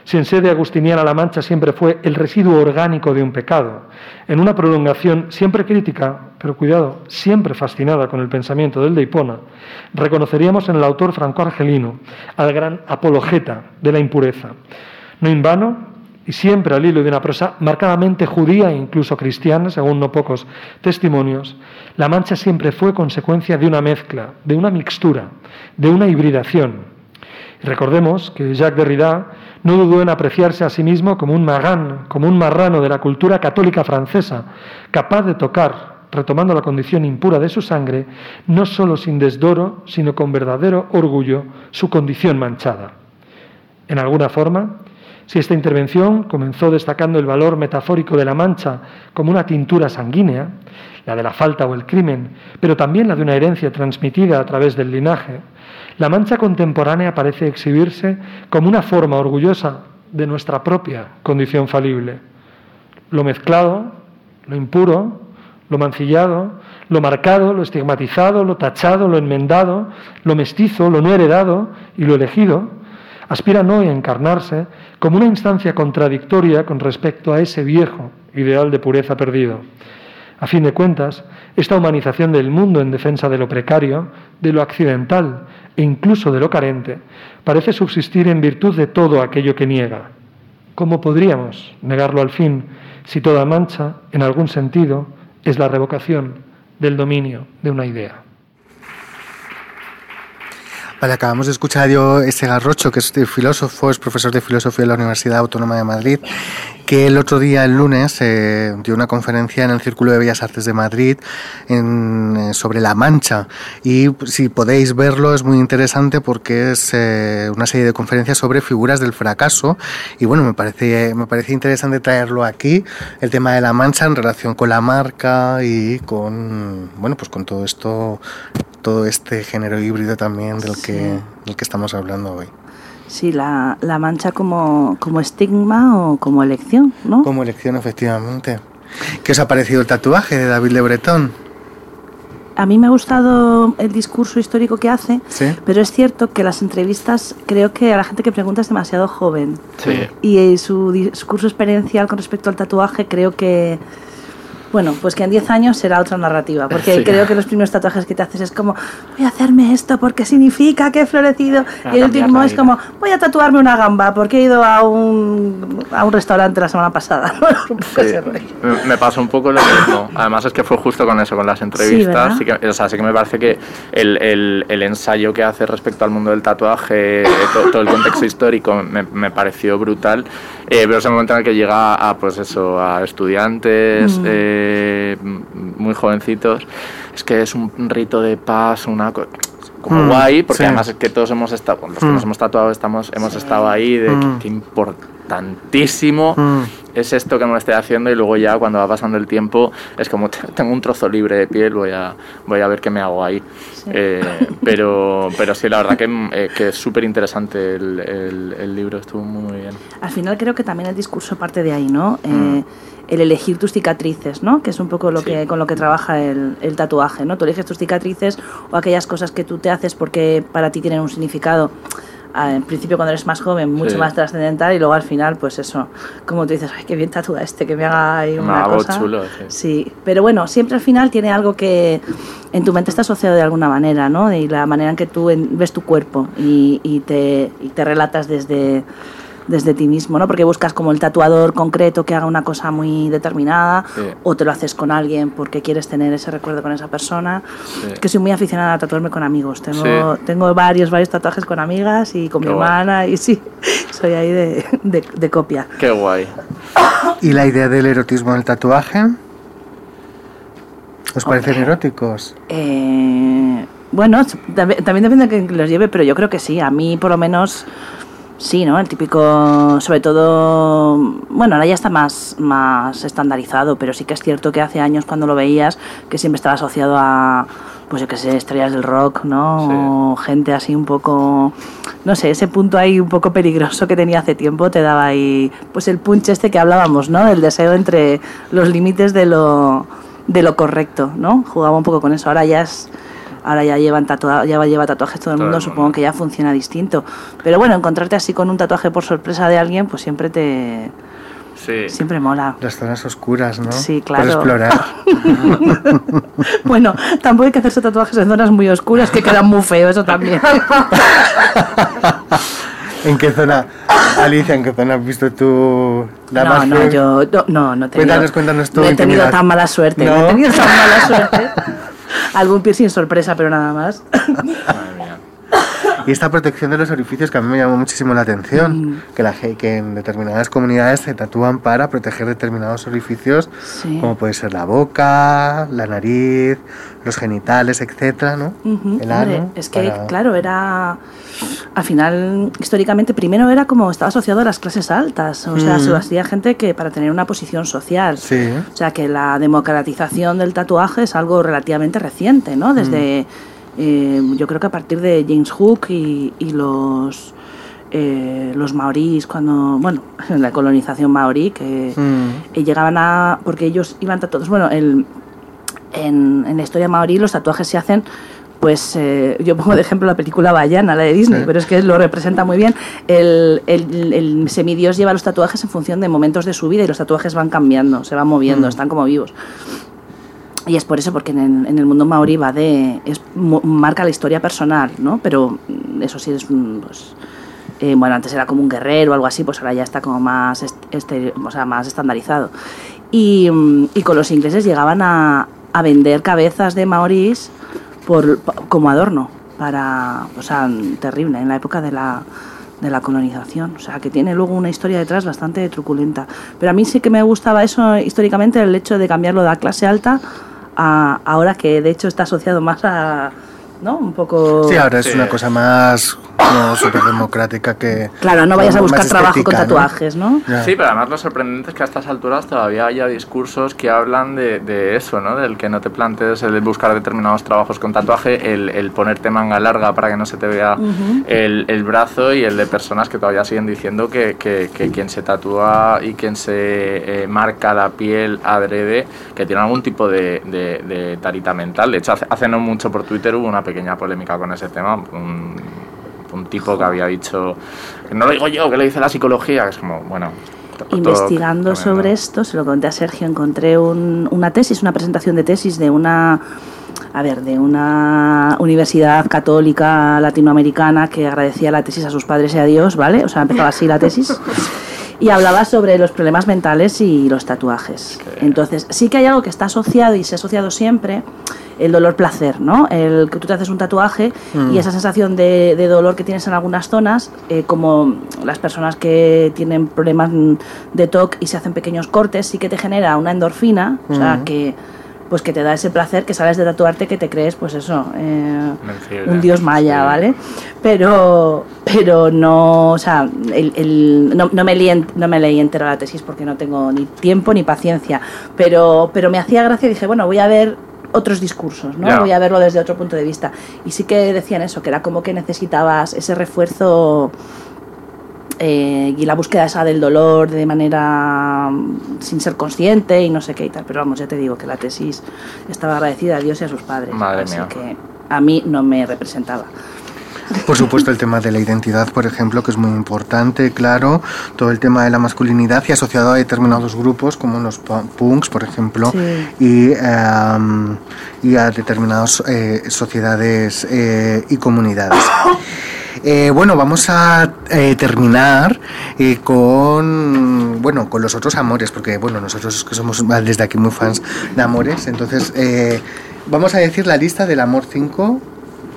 S9: Si en sede agustiniana la mancha siempre fue el residuo orgánico de un pecado, en una prolongación siempre crítica, pero cuidado, siempre fascinada con el pensamiento del de Hipona, reconoceríamos en el autor franco-argelino al gran apologeta de la impureza. No en vano, y siempre al hilo de una prosa marcadamente judía e incluso cristiana, según no pocos testimonios, la mancha siempre fue consecuencia de una mezcla, de una mixtura, de una hibridación. Recordemos que Jacques Derrida no dudó en apreciarse a sí mismo como un magán, como un marrano de la cultura católica francesa, capaz de tocar, retomando la condición impura de su sangre, no sólo sin desdoro, sino con verdadero orgullo, su condición manchada. En alguna forma, Si esta intervención comenzó destacando el valor metafórico de la mancha como una tintura sanguínea, la de la falta o el crimen, pero también la de una herencia transmitida a través del linaje, la mancha contemporánea parece exhibirse como una forma orgullosa de nuestra propia condición falible. Lo mezclado, lo impuro, lo mancillado, lo marcado, lo estigmatizado, lo tachado, lo enmendado, lo mestizo, lo no heredado y lo elegido, aspiran hoy a encarnarse como una instancia contradictoria con respecto a ese viejo ideal de pureza perdido. A fin de cuentas, esta humanización del mundo en defensa de lo precario, de lo accidental e incluso de lo carente, parece subsistir en virtud de todo aquello que niega. ¿Cómo podríamos negarlo al fin si toda mancha, en algún sentido, es la revocación del dominio de una idea?
S2: Vale, acabamos de escuchar a Diego ese Garrocho, que es filósofo, es profesor de filosofía de la Universidad Autónoma de Madrid, que el otro día, el lunes, eh, dio una conferencia en el Círculo de Bellas Artes de Madrid en, eh, sobre la mancha. Y si podéis verlo, es muy interesante porque es eh, una serie de conferencias sobre figuras del fracaso. Y bueno, me parece, me parece interesante traerlo aquí, el tema de la mancha en relación con la marca y con, bueno, pues con todo esto todo este género híbrido también del, que, del que estamos hablando hoy.
S4: Sí, la, la mancha como, como estigma o como elección, ¿no?
S2: Como elección, efectivamente. ¿Qué os ha parecido el tatuaje de David Le Breton?
S4: A mí me ha gustado el discurso histórico que hace,
S2: Sí.
S4: pero es cierto que las entrevistas, creo que a la gente que pregunta es demasiado joven.
S6: Sí.
S4: Y eh, su discurso experiencial con respecto al tatuaje creo que, bueno, pues que en 10 años será otra narrativa, porque
S6: Sí.
S4: creo que los primeros tatuajes que te haces es como, voy a hacerme esto porque significa que he florecido,
S6: Para
S4: y el último es como, voy a tatuarme una gamba porque he ido a un, a un restaurante la semana pasada.
S6: Sí, me- pasó un poco lo mismo. Además es que fue justo con eso, con las entrevistas. Sí, que, o sea, sí que me parece que el, el- el ensayo que hace respecto al mundo del tatuaje, eh, to- todo, el contexto histórico, me, me pareció brutal. Eh, pero es el momento en el que llega a, pues eso, a estudiantes
S4: Mm.
S6: eh, m- muy jovencitos. Es que es un rito de paz, una co- como
S2: Mm,
S6: guay, porque
S2: sí.
S6: además es que todos hemos estado, los que
S2: Mm.
S6: nos hemos tatuado estamos, hemos estado ahí de
S2: Mm.
S6: que, qué importantísimo
S2: Mm.
S6: es esto que me lo estoy haciendo y luego ya cuando va pasando el tiempo es como "Te- tengo un trozo libre de piel voy a voy a ver qué me hago ahí Eh, pero pero sí la verdad que, eh, que es súper interesante el, el- el libro estuvo muy bien
S4: Al final creo que también el discurso parte de ahí, ¿no? Eh,
S6: Mm.
S4: el elegir tus cicatrices, ¿no? Que es un poco lo
S6: Sí.
S4: que con lo que trabaja el, el tatuaje, ¿no? Tú eliges tus cicatrices o aquellas cosas que tú te haces porque para ti tienen un significado. En principio cuando eres más joven mucho
S6: Sí.
S4: más trascendental y luego al final pues eso, como tú dices, ay, qué bien tatúa este, que me haga ahí una cosa.
S6: chulo, sí.
S4: Sí, pero bueno, siempre al final tiene algo que en tu mente está asociado de alguna manera, ¿no? Y la manera en que tú ves tu cuerpo y, y te, y te relatas desde, desde ti mismo, ¿no? Porque buscas como el tatuador concreto que haga una cosa muy determinada
S6: Sí.
S4: o te lo haces con alguien porque quieres tener ese recuerdo con esa persona.
S6: Sí.
S4: Es que soy muy aficionada a tatuarme con amigos. Tengo,
S6: Sí.
S4: tengo varios, varios tatuajes con amigas y con
S6: Qué
S4: mi
S6: guay.
S4: hermana y sí, soy ahí de, de, de copia.
S6: qué guay
S2: ¿Y la idea del erotismo en el tatuaje? ¿Os parecen eróticos?
S4: Eh, bueno, también depende de quién los lleve, pero yo creo que sí. A mí, por lo menos, sí, ¿no? El típico, sobre todo, bueno, ahora ya está más, más estandarizado, pero sí que es cierto que hace años cuando lo veías, que siempre estaba asociado a, pues yo qué sé, estrellas del rock, ¿no? O gente así un poco, no sé, ese punto ahí un poco peligroso que tenía hace tiempo te daba ahí, pues el punch este que hablábamos, ¿no? Del deseo entre los límites de lo, de lo correcto, ¿no? Jugaba un poco con eso. Ahora ya es ahora ya llevan tatua ya lleva tatuajes todo el
S6: Todo el
S4: mundo,
S6: mundo.
S4: supongo que ya funciona distinto. Pero bueno, encontrarte así con un tatuaje por sorpresa de alguien, pues siempre te
S6: sí
S4: siempre mola.
S2: Las zonas oscuras, ¿no?
S4: Sí, claro.
S2: explorar.
S4: Bueno, tampoco hay que hacerse tatuajes en zonas muy oscuras que quedan muy feos, eso también.
S2: ¿En qué zona, Alicia, en qué zona has visto tú la
S4: no,
S2: más
S4: no, yo no, no, no he tenido,
S2: Cuéntanos, cuéntanos tu
S4: no he tenido
S2: intimidad.
S4: tan mala suerte, no,
S2: ¿No?
S4: he tenido tan mala suerte. Algún piercing sorpresa, pero nada más.
S2: Y esta protección de los orificios que a mí me llamó muchísimo la atención,
S4: Mm.
S2: que, la, que en determinadas comunidades se tatúan para proteger determinados orificios,
S4: Sí.
S2: como puede ser la boca, la nariz, los genitales, etcétera, ¿no? El
S4: hombre,
S2: ano,
S4: es que,
S2: para-
S4: claro, era. Al final, históricamente, primero era como estaba asociado a las clases altas. O sea,
S2: Mm.
S4: se lo hacía gente que para tener una posición social.
S2: Sí.
S4: O sea, que la democratización del tatuaje es algo relativamente reciente, ¿no? Desde. Eh, yo creo que a partir de James Hook y, y los. eh, los maorís, cuando. Bueno, en la colonización maorí, que
S2: Mm.
S4: y llegaban a. porque ellos iban tatuados. Bueno, el, en, en la historia maorí los tatuajes se hacen. Pues eh, yo pongo de ejemplo la película Bayana, la de Disney,
S2: Sí.
S4: pero es que lo representa muy bien. El, el, el semidios lleva los tatuajes en función de momentos de su vida y los tatuajes van cambiando, se van moviendo,
S2: Mm.
S4: están como vivos. Y es por eso, porque en el, mundo maorí va de. Es, marca la historia personal, ¿no? Pero mm, eso sí es. mm, Pues, eh, bueno, antes era como un guerrero o algo así, pues ahora ya está como más, est- este, o sea, más estandarizado. Y, mm, y con los ingleses llegaban a, a vender cabezas de maorís por, como adorno, para, o sea, terrible, en la época de la, de la colonización. O sea, que tiene luego una historia detrás bastante truculenta. Pero a mí sí que me gustaba eso históricamente, el hecho de cambiarlo de la clase alta a ahora que de hecho está asociado más a, ¿no? Un poco...
S2: Sí, ahora es
S6: Sí.
S2: una cosa más como súper democrática que...
S4: Claro, no vayas a buscar trabajo con
S2: estética, ¿no?
S4: tatuajes, ¿no?
S2: Ya.
S6: Sí, pero además lo sorprendente es que a estas alturas todavía haya discursos que hablan de, de eso, ¿no? Del que no te plantees el buscar determinados trabajos con tatuaje, el, el ponerte manga larga para que no se te vea el, el brazo y el de personas que todavía siguen diciendo que, que- que quien se tatúa y quien se eh, marca la piel adrede, que tiene algún tipo de, de- de tarita mental. De hecho, hace, hace no mucho por Twitter hubo una pequeña polémica con ese tema. Un, un tipo que había dicho, que no lo digo yo, que lo dice la psicología, es como, bueno... todo
S4: Investigando sobre esto, se lo conté a Sergio, encontré un- una tesis, una presentación de tesis de una, a ver, de una universidad católica latinoamericana que agradecía la tesis a sus padres y a Dios, ¿vale? O sea, empezaba así la tesis. Y hablaba sobre los problemas mentales y los tatuajes. Entonces, sí que hay algo que está asociado y se ha asociado siempre, el dolor-placer, ¿no? El que tú te haces un tatuaje y esa sensación de, de dolor que tienes en algunas zonas, eh, como las personas que tienen problemas mm, de TOC y se hacen pequeños cortes, sí que te genera una endorfina, o sea, que pues que te da ese placer que sales de tatuarte que te crees, pues eso, eh, un dios maya. ¿vale? Pero, pero no, o sea, el, el- no, no me leí, en- no me leí entera la tesis porque no tengo ni tiempo ni paciencia, pero, pero me hacía gracia y dije, bueno, voy a ver otros discursos, ¿no? Voy a verlo desde otro punto de vista. Y sí que decían eso, que era como que necesitabas ese refuerzo eh, y la búsqueda esa del dolor de manera mm, sin ser consciente y no sé qué y tal. Pero vamos, ya te digo que la tesis estaba agradecida a Dios y a sus padres.
S6: Madre
S4: así
S6: mía.
S4: que a mí no me representaba.
S2: Por supuesto, el tema de la identidad, por ejemplo, que es muy importante, claro. Todo el tema de la masculinidad y asociado a determinados grupos, como los pu- punks, por ejemplo,
S4: Sí.
S2: y, em, y a determinadas eh, sociedades eh, y comunidades. Eh, bueno, vamos a eh, terminar eh, con bueno con los otros amores, porque bueno nosotros que somos desde aquí muy fans de amores, entonces eh, vamos a decir la lista del amor 5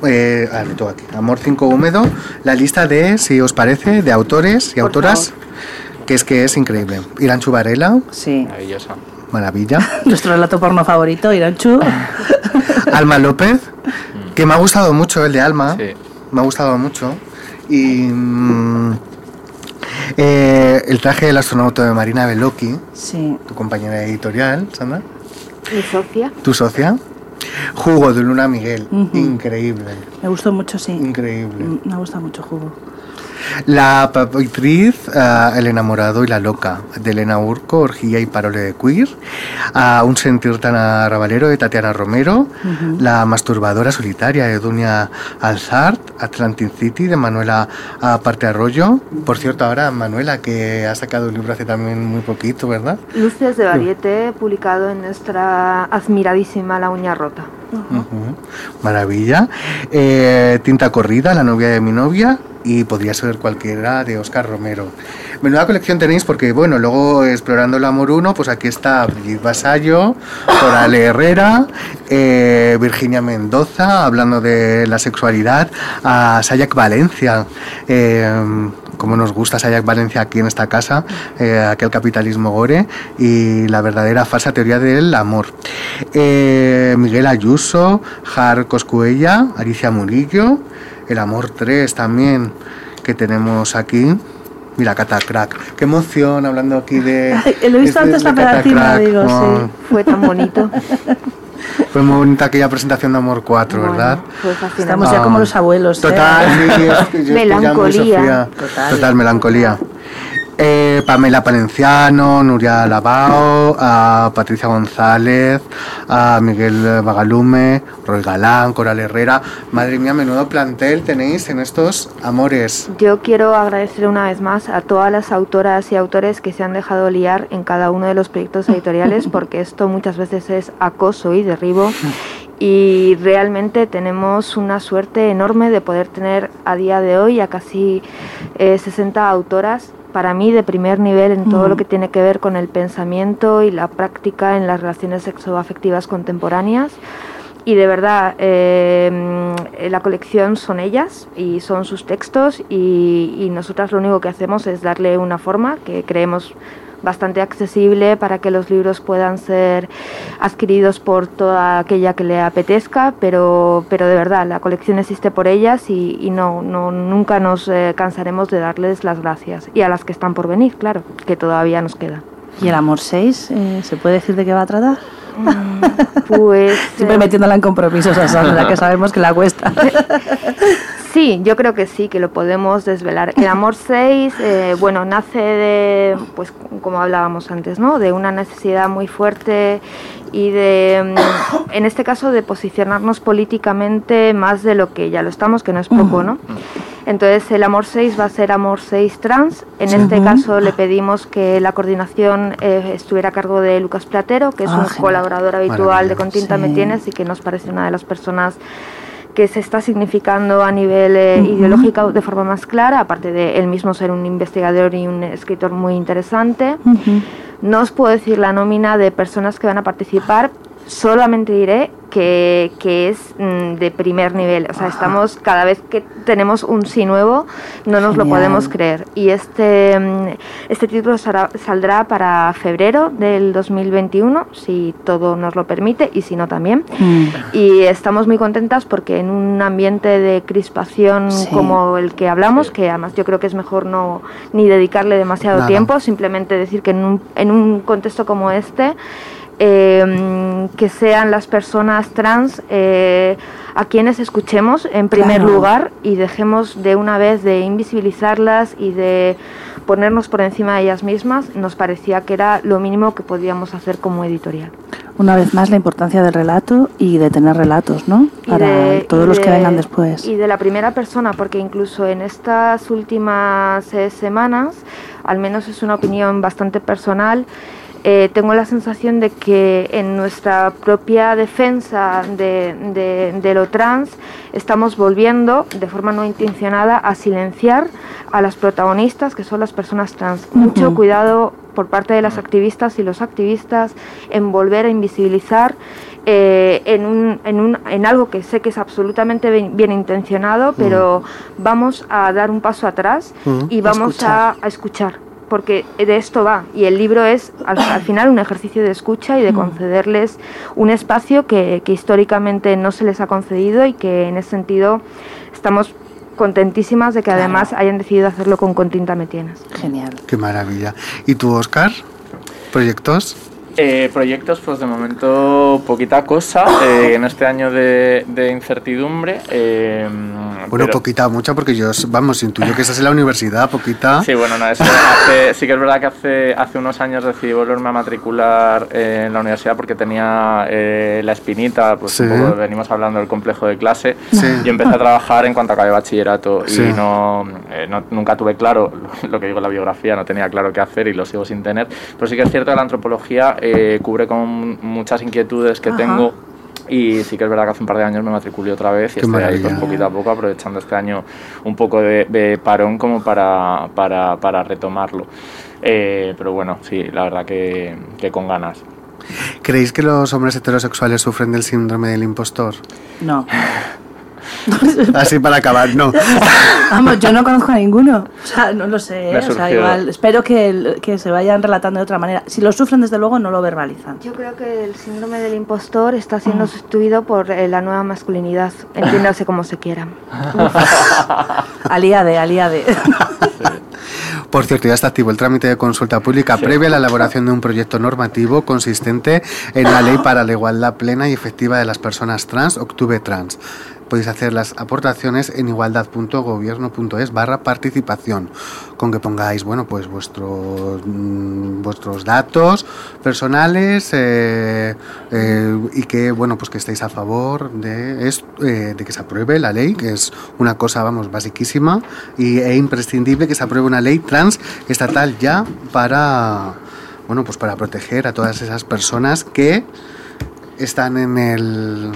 S2: eh, ah, aquí. Amor 5 húmedo, la lista de, si os parece, de autores y
S4: Por
S2: autoras, que es que es increíble. Irán Chubarela,
S4: Sí.
S6: Maravillosa.
S2: maravilla.
S4: Nuestro relato porno favorito, Iranchu.
S2: Alma López, que me ha gustado mucho el de Alma,
S6: Sí.
S2: Me ha gustado mucho. Y mm, eh, el traje del astronauta de Marina Beloki,
S4: Sí.
S2: tu compañera editorial, Sandra,
S5: Mi Sofía.
S2: tu socia. Jugo de Luna Miguel, increíble,
S4: Me gustó mucho, sí.
S2: increíble.
S4: Me gusta mucho jugo.
S2: La papitriz, ah, El enamorado y la loca, de Elena Urco, Orgía y Parole de Queer. A Un sentir tan arrabalero, de Tatiana Romero. La masturbadora solitaria, de Dunia Alzart. Atlantic City, de Manuela Aparte Arroyo. Por cierto, ahora Manuela, que ha sacado un libro hace también muy poquito, ¿verdad?
S5: Luces de Variete, publicado en nuestra admiradísima La Uña Rota.
S2: Maravilla. Eh, Tinta Corrida, La novia de mi novia. y podría ser cualquiera de Oscar Romero. Menuda colección tenéis porque, bueno, luego explorando el amor 1, pues aquí está Brigitte Vasallo, Corale Herrera, eh, Virginia Mendoza, hablando de la sexualidad, a Sayak Valencia. eh, como nos gusta Sayak Valencia aquí en esta casa, eh, aquel capitalismo gore y la verdadera falsa teoría del amor. Eh, Miguel Ayuso, Jar Coscuella, Alicia Murillo, El Amor 3 también que tenemos aquí. Mira, Catacrack. Qué emoción hablando aquí de.
S4: Ay, lo he visto
S2: de-
S4: antes
S2: de
S4: la
S2: Catacrack.
S4: digo,
S2: Oh,
S4: sí.
S5: Fue tan bonito.
S2: Fue muy bonita aquella presentación de Amor 4, ¿verdad?
S5: Fue fascinante.
S4: Estamos ya
S2: Ah,
S4: como los abuelos. ¿eh?
S2: Total, sí, es que yo
S5: Melancolía.
S4: Total,
S2: melancolía. Eh, Pamela Palenciano, Nuria Lavao, a Patricia González, a Miguel Bagalume, Roy Galán, Coral Herrera. Madre mía, menudo plantel tenéis en estos amores.
S5: Yo quiero agradecer una vez más a todas las autoras y autores que se han dejado liar en cada uno de los proyectos editoriales, porque esto muchas veces es acoso y derribo. Y realmente tenemos una suerte enorme de poder tener a día de hoy a casi eh, 60 autoras, para mí de primer nivel en todo lo que tiene que ver con el pensamiento y la práctica en las relaciones sexoafectivas contemporáneas. Y de verdad, eh, mm, la colección son ellas y son sus textos y, y nosotras lo único que hacemos es darle una forma que creemos bastante accesible para que los libros puedan ser adquiridos por toda aquella que le apetezca, pero, pero de verdad, la colección existe por ellas y, no, no, nunca nos eh, cansaremos de darles las gracias. Y a las que están por venir, claro, que todavía nos queda.
S4: ¿Y el amor 6? eh, ¿Se puede decir de qué va a tratar?
S5: Pues...
S4: Siempre
S5: eh,
S4: metiéndola en compromisos a Sandra, que sabemos que la cuesta.
S5: Sí, yo creo que sí, que lo podemos desvelar. El amor 6, eh, bueno, nace de, pues como hablábamos antes, ¿no? De una necesidad muy fuerte y de, mm, en este caso, de posicionarnos políticamente más de lo que ya lo estamos, que no es poco, ¿no? Entonces el Amor 6 va a ser Amor 6 Trans. En este caso le pedimos que la coordinación eh, estuviera a cargo de Lucas Platero, que es
S4: Ah,
S5: un
S4: genial.
S5: colaborador habitual de
S2: Maravilloso.
S5: Con Tinta Me
S4: Sí.
S5: Tienes y que nos parece una de las personas que se está significando a nivel eh, ideológico de forma más clara, aparte de él mismo ser un investigador y un escritor muy interesante. No os puedo decir la nómina de personas que van a participar, solamente diré que, que es mm, de primer nivel. O sea, estamos, cada vez que tenemos un sí nuevo, no nos lo podemos creer. Y este, mm, este título saldrá, saldrá para febrero del 2021, si todo nos lo permite, y si no también.
S4: Mm.
S5: Y estamos muy contentas porque en un ambiente de crispación
S4: Sí.
S5: como el que hablamos, que además yo creo que es mejor no ni dedicarle demasiado
S2: Nada.
S5: tiempo, simplemente decir que en un, en un contexto como este, eh, que sean las personas trans eh, a quienes escuchemos en primer
S4: Claro.
S5: lugar y dejemos de una vez de invisibilizarlas y de ponernos por encima de ellas mismas, nos parecía que era lo mínimo que podíamos hacer como editorial.
S4: Una vez más, la importancia del relato y de tener relatos, ¿no? Para
S5: de-
S4: todos los que
S5: de-
S4: vengan después.
S5: Y de la primera persona, porque incluso en estas últimas eh, semanas, al menos es una opinión bastante personal, eh, tengo la sensación de que en nuestra propia defensa de, de- de lo trans estamos volviendo de forma no intencionada a silenciar a las protagonistas, que son las personas trans. Mucho cuidado por parte de las activistas y los activistas en volver a invisibilizar eh, en, un, en, un, en algo que sé que es absolutamente bien, bien intencionado, pero vamos a dar un paso atrás y vamos
S4: Escuchar.
S5: a, a escuchar. Porque de esto va. Y el libro es al, al final un ejercicio de escucha y de concederles un espacio que, que históricamente no se les ha concedido y que en ese sentido estamos contentísimas de que
S4: Claro.
S5: además hayan decidido hacerlo con Con Tinta Me Tienes.
S4: Genial.
S2: Qué maravilla. ¿Y tú, Oscar? ¿Proyectos?
S6: Eh, proyectos, pues de momento poquita cosa. eh, en este año de, de incertidumbre. eh,
S2: Bueno,
S6: pero-
S2: poquita, mucha, porque yo, vamos, intuyo que estás en la universidad, poquita.
S6: Sí, bueno, no, eso hace- sí que es verdad que hace, hace unos años decidí volverme a matricular en la universidad porque tenía eh, la espinita, pues
S2: Sí.
S6: un poco venimos hablando del complejo de clase.
S2: Sí.
S6: Yo empecé a trabajar en cuanto acabé bachillerato
S2: Sí.
S6: y no, eh, no- nunca tuve claro lo que digo en la biografía, no tenía claro qué hacer y lo sigo sin tener. Pero sí que es cierto que la antropología eh, cubre con muchas inquietudes que
S4: Ajá.
S6: tengo Y sí que es verdad que hace un par de años me matriculé otra vez y
S2: Qué
S6: estoy ahí pues, poquito a poco aprovechando este año un poco de, de parón como para, para, para retomarlo. Eh, pero bueno, sí, la verdad que, que con ganas.
S2: ¿Creéis que los hombres heterosexuales sufren del síndrome del impostor?
S4: No.
S2: Así para acabar, no.
S4: Vamos, yo no conozco a ninguno. O sea, no lo sé. O sea, igual, espero que, que se vayan relatando de otra manera. Si lo sufren, desde luego, no lo verbalizan.
S5: Yo creo que el síndrome del impostor está siendo sustituido por eh, la nueva masculinidad, entiéndase como se quiera.
S4: Aliade, aliade.
S2: Por cierto, ya está activo el trámite de consulta pública previa a la elaboración de un proyecto normativo consistente en la ley para la igualdad plena y efectiva de las personas trans, Octubre Trans. Podéis hacer las aportaciones en igualdad.gobierno.es barra participación, con que pongáis, bueno, pues vuestros, mm, vuestros datos personales eh, eh, y que, bueno, pues que estéis a favor de, es- eh, de que se apruebe la ley, que es una cosa, vamos, basiquísima y, e imprescindible que se apruebe una ley trans estatal ya para, bueno, pues para proteger a todas esas personas que están en el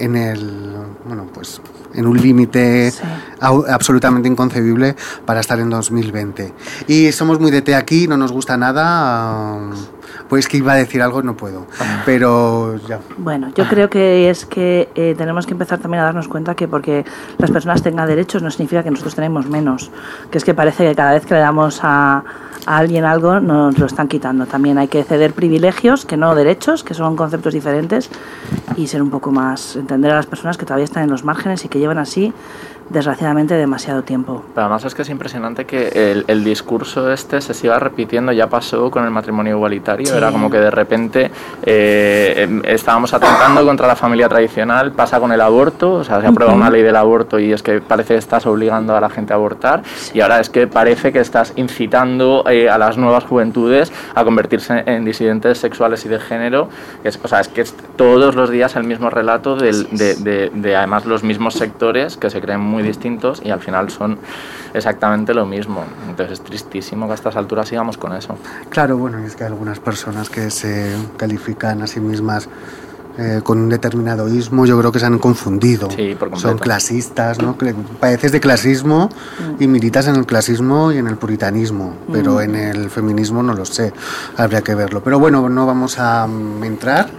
S2: en el bueno pues en un límite au- absolutamente inconcebible para estar en 2020 y somos muy de té aquí no nos gusta nada um, pues que iba a decir algo no puedo pero ya
S4: Bueno, yo creo que es que eh, tenemos que empezar también a darnos cuenta que porque las personas tengan derechos no significa que nosotros tenemos menos. Que es que parece que cada vez que le damos a, a alguien algo nos lo están quitando. También hay que ceder privilegios, que no derechos, que son conceptos diferentes, y ser un poco más, entender a las personas que todavía están en los márgenes y que llevan así, desgraciadamente, demasiado tiempo.
S6: Pero además es que es impresionante que el, el discurso este se siga repitiendo. Ya pasó con el matrimonio igualitario.
S4: Sí.
S6: Era como que de repente eh, em, estábamos atentando contra la familia tradicional. Pasa con el aborto. O sea, se aprueba
S4: Ujú.
S6: una ley del aborto y es que parece que estás obligando a la gente a abortar. Y ahora es que parece que estás incitando eh, a las nuevas juventudes a convertirse en disidentes sexuales y de género. Es, o sea, es que es todos los días el mismo relato del- de, de- de además los mismos sectores que se creen muy distintos y al final son exactamente lo mismo. Entonces es tristísimo que a estas alturas sigamos con eso.
S2: claro bueno es que hay algunas personas que se califican a sí mismas eh, con un determinado ismo, yo creo que se han confundido.
S6: Sí, por completo.
S2: Son clasistas, ¿no? Padeces de clasismo y militas en el clasismo y en el puritanismo, pero
S10: Mm.
S2: en el feminismo no lo sé, habría que verlo. Pero bueno, no vamos a mm, entrar.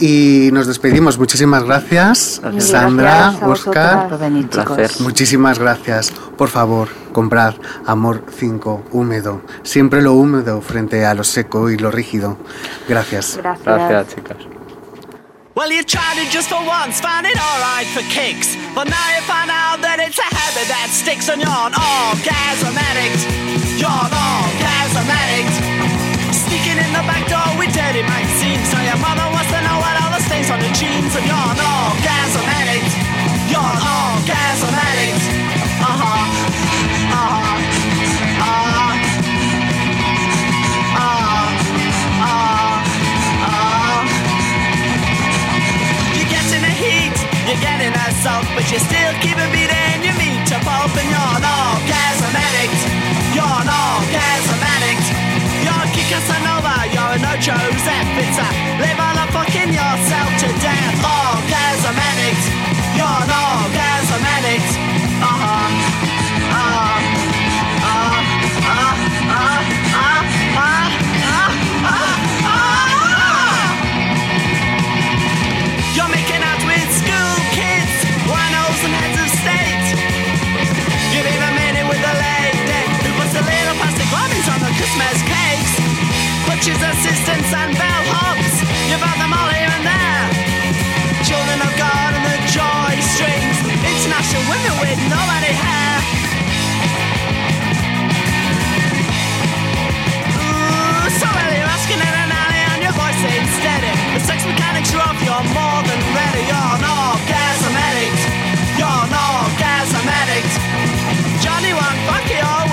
S2: Y nos despedimos. Muchísimas gracias,
S4: Gracias.
S2: Sandra,
S4: Gracias
S2: Oscar.
S4: venir.
S2: Muchísimas gracias. Por favor, comprad Amor 5 húmedo. Siempre lo húmedo frente a lo seco y lo rígido. Gracias.
S5: Gracias.
S6: Gracias, chicas.
S7: Well, you tried it just for once, found it alright for kicks. But now you find out that it's a habit that sticks and you're an orgasm addict. You're an orgasm addict. The back door with dirty magazines. So your mother wants to know what all the stains on your jeans. And you're an orgasm addict. You're an orgasm addict. Uh huh. Uh huh. Uh huh. Uh huh. Uh huh. You get in the heat, you get in that salt, but you still keep a beating your meat to pulp, and you're an orgasm addict. You're an orgasm addict. Casanova, you're an Ocho Zapita. Live on a fucking yourself to death. Orgasm addict. You're an orgasm addict. coaches, assistants, and bellhops—you've found them all here and there. Children of God and the joy strings. International women with nobody hair. Ooh, so early, asking in an alley, and your voice ain't steady. The sex mechanics are off, you're more than ready. You're an orgasm addict. You're an orgasm addict. Johnny, one you all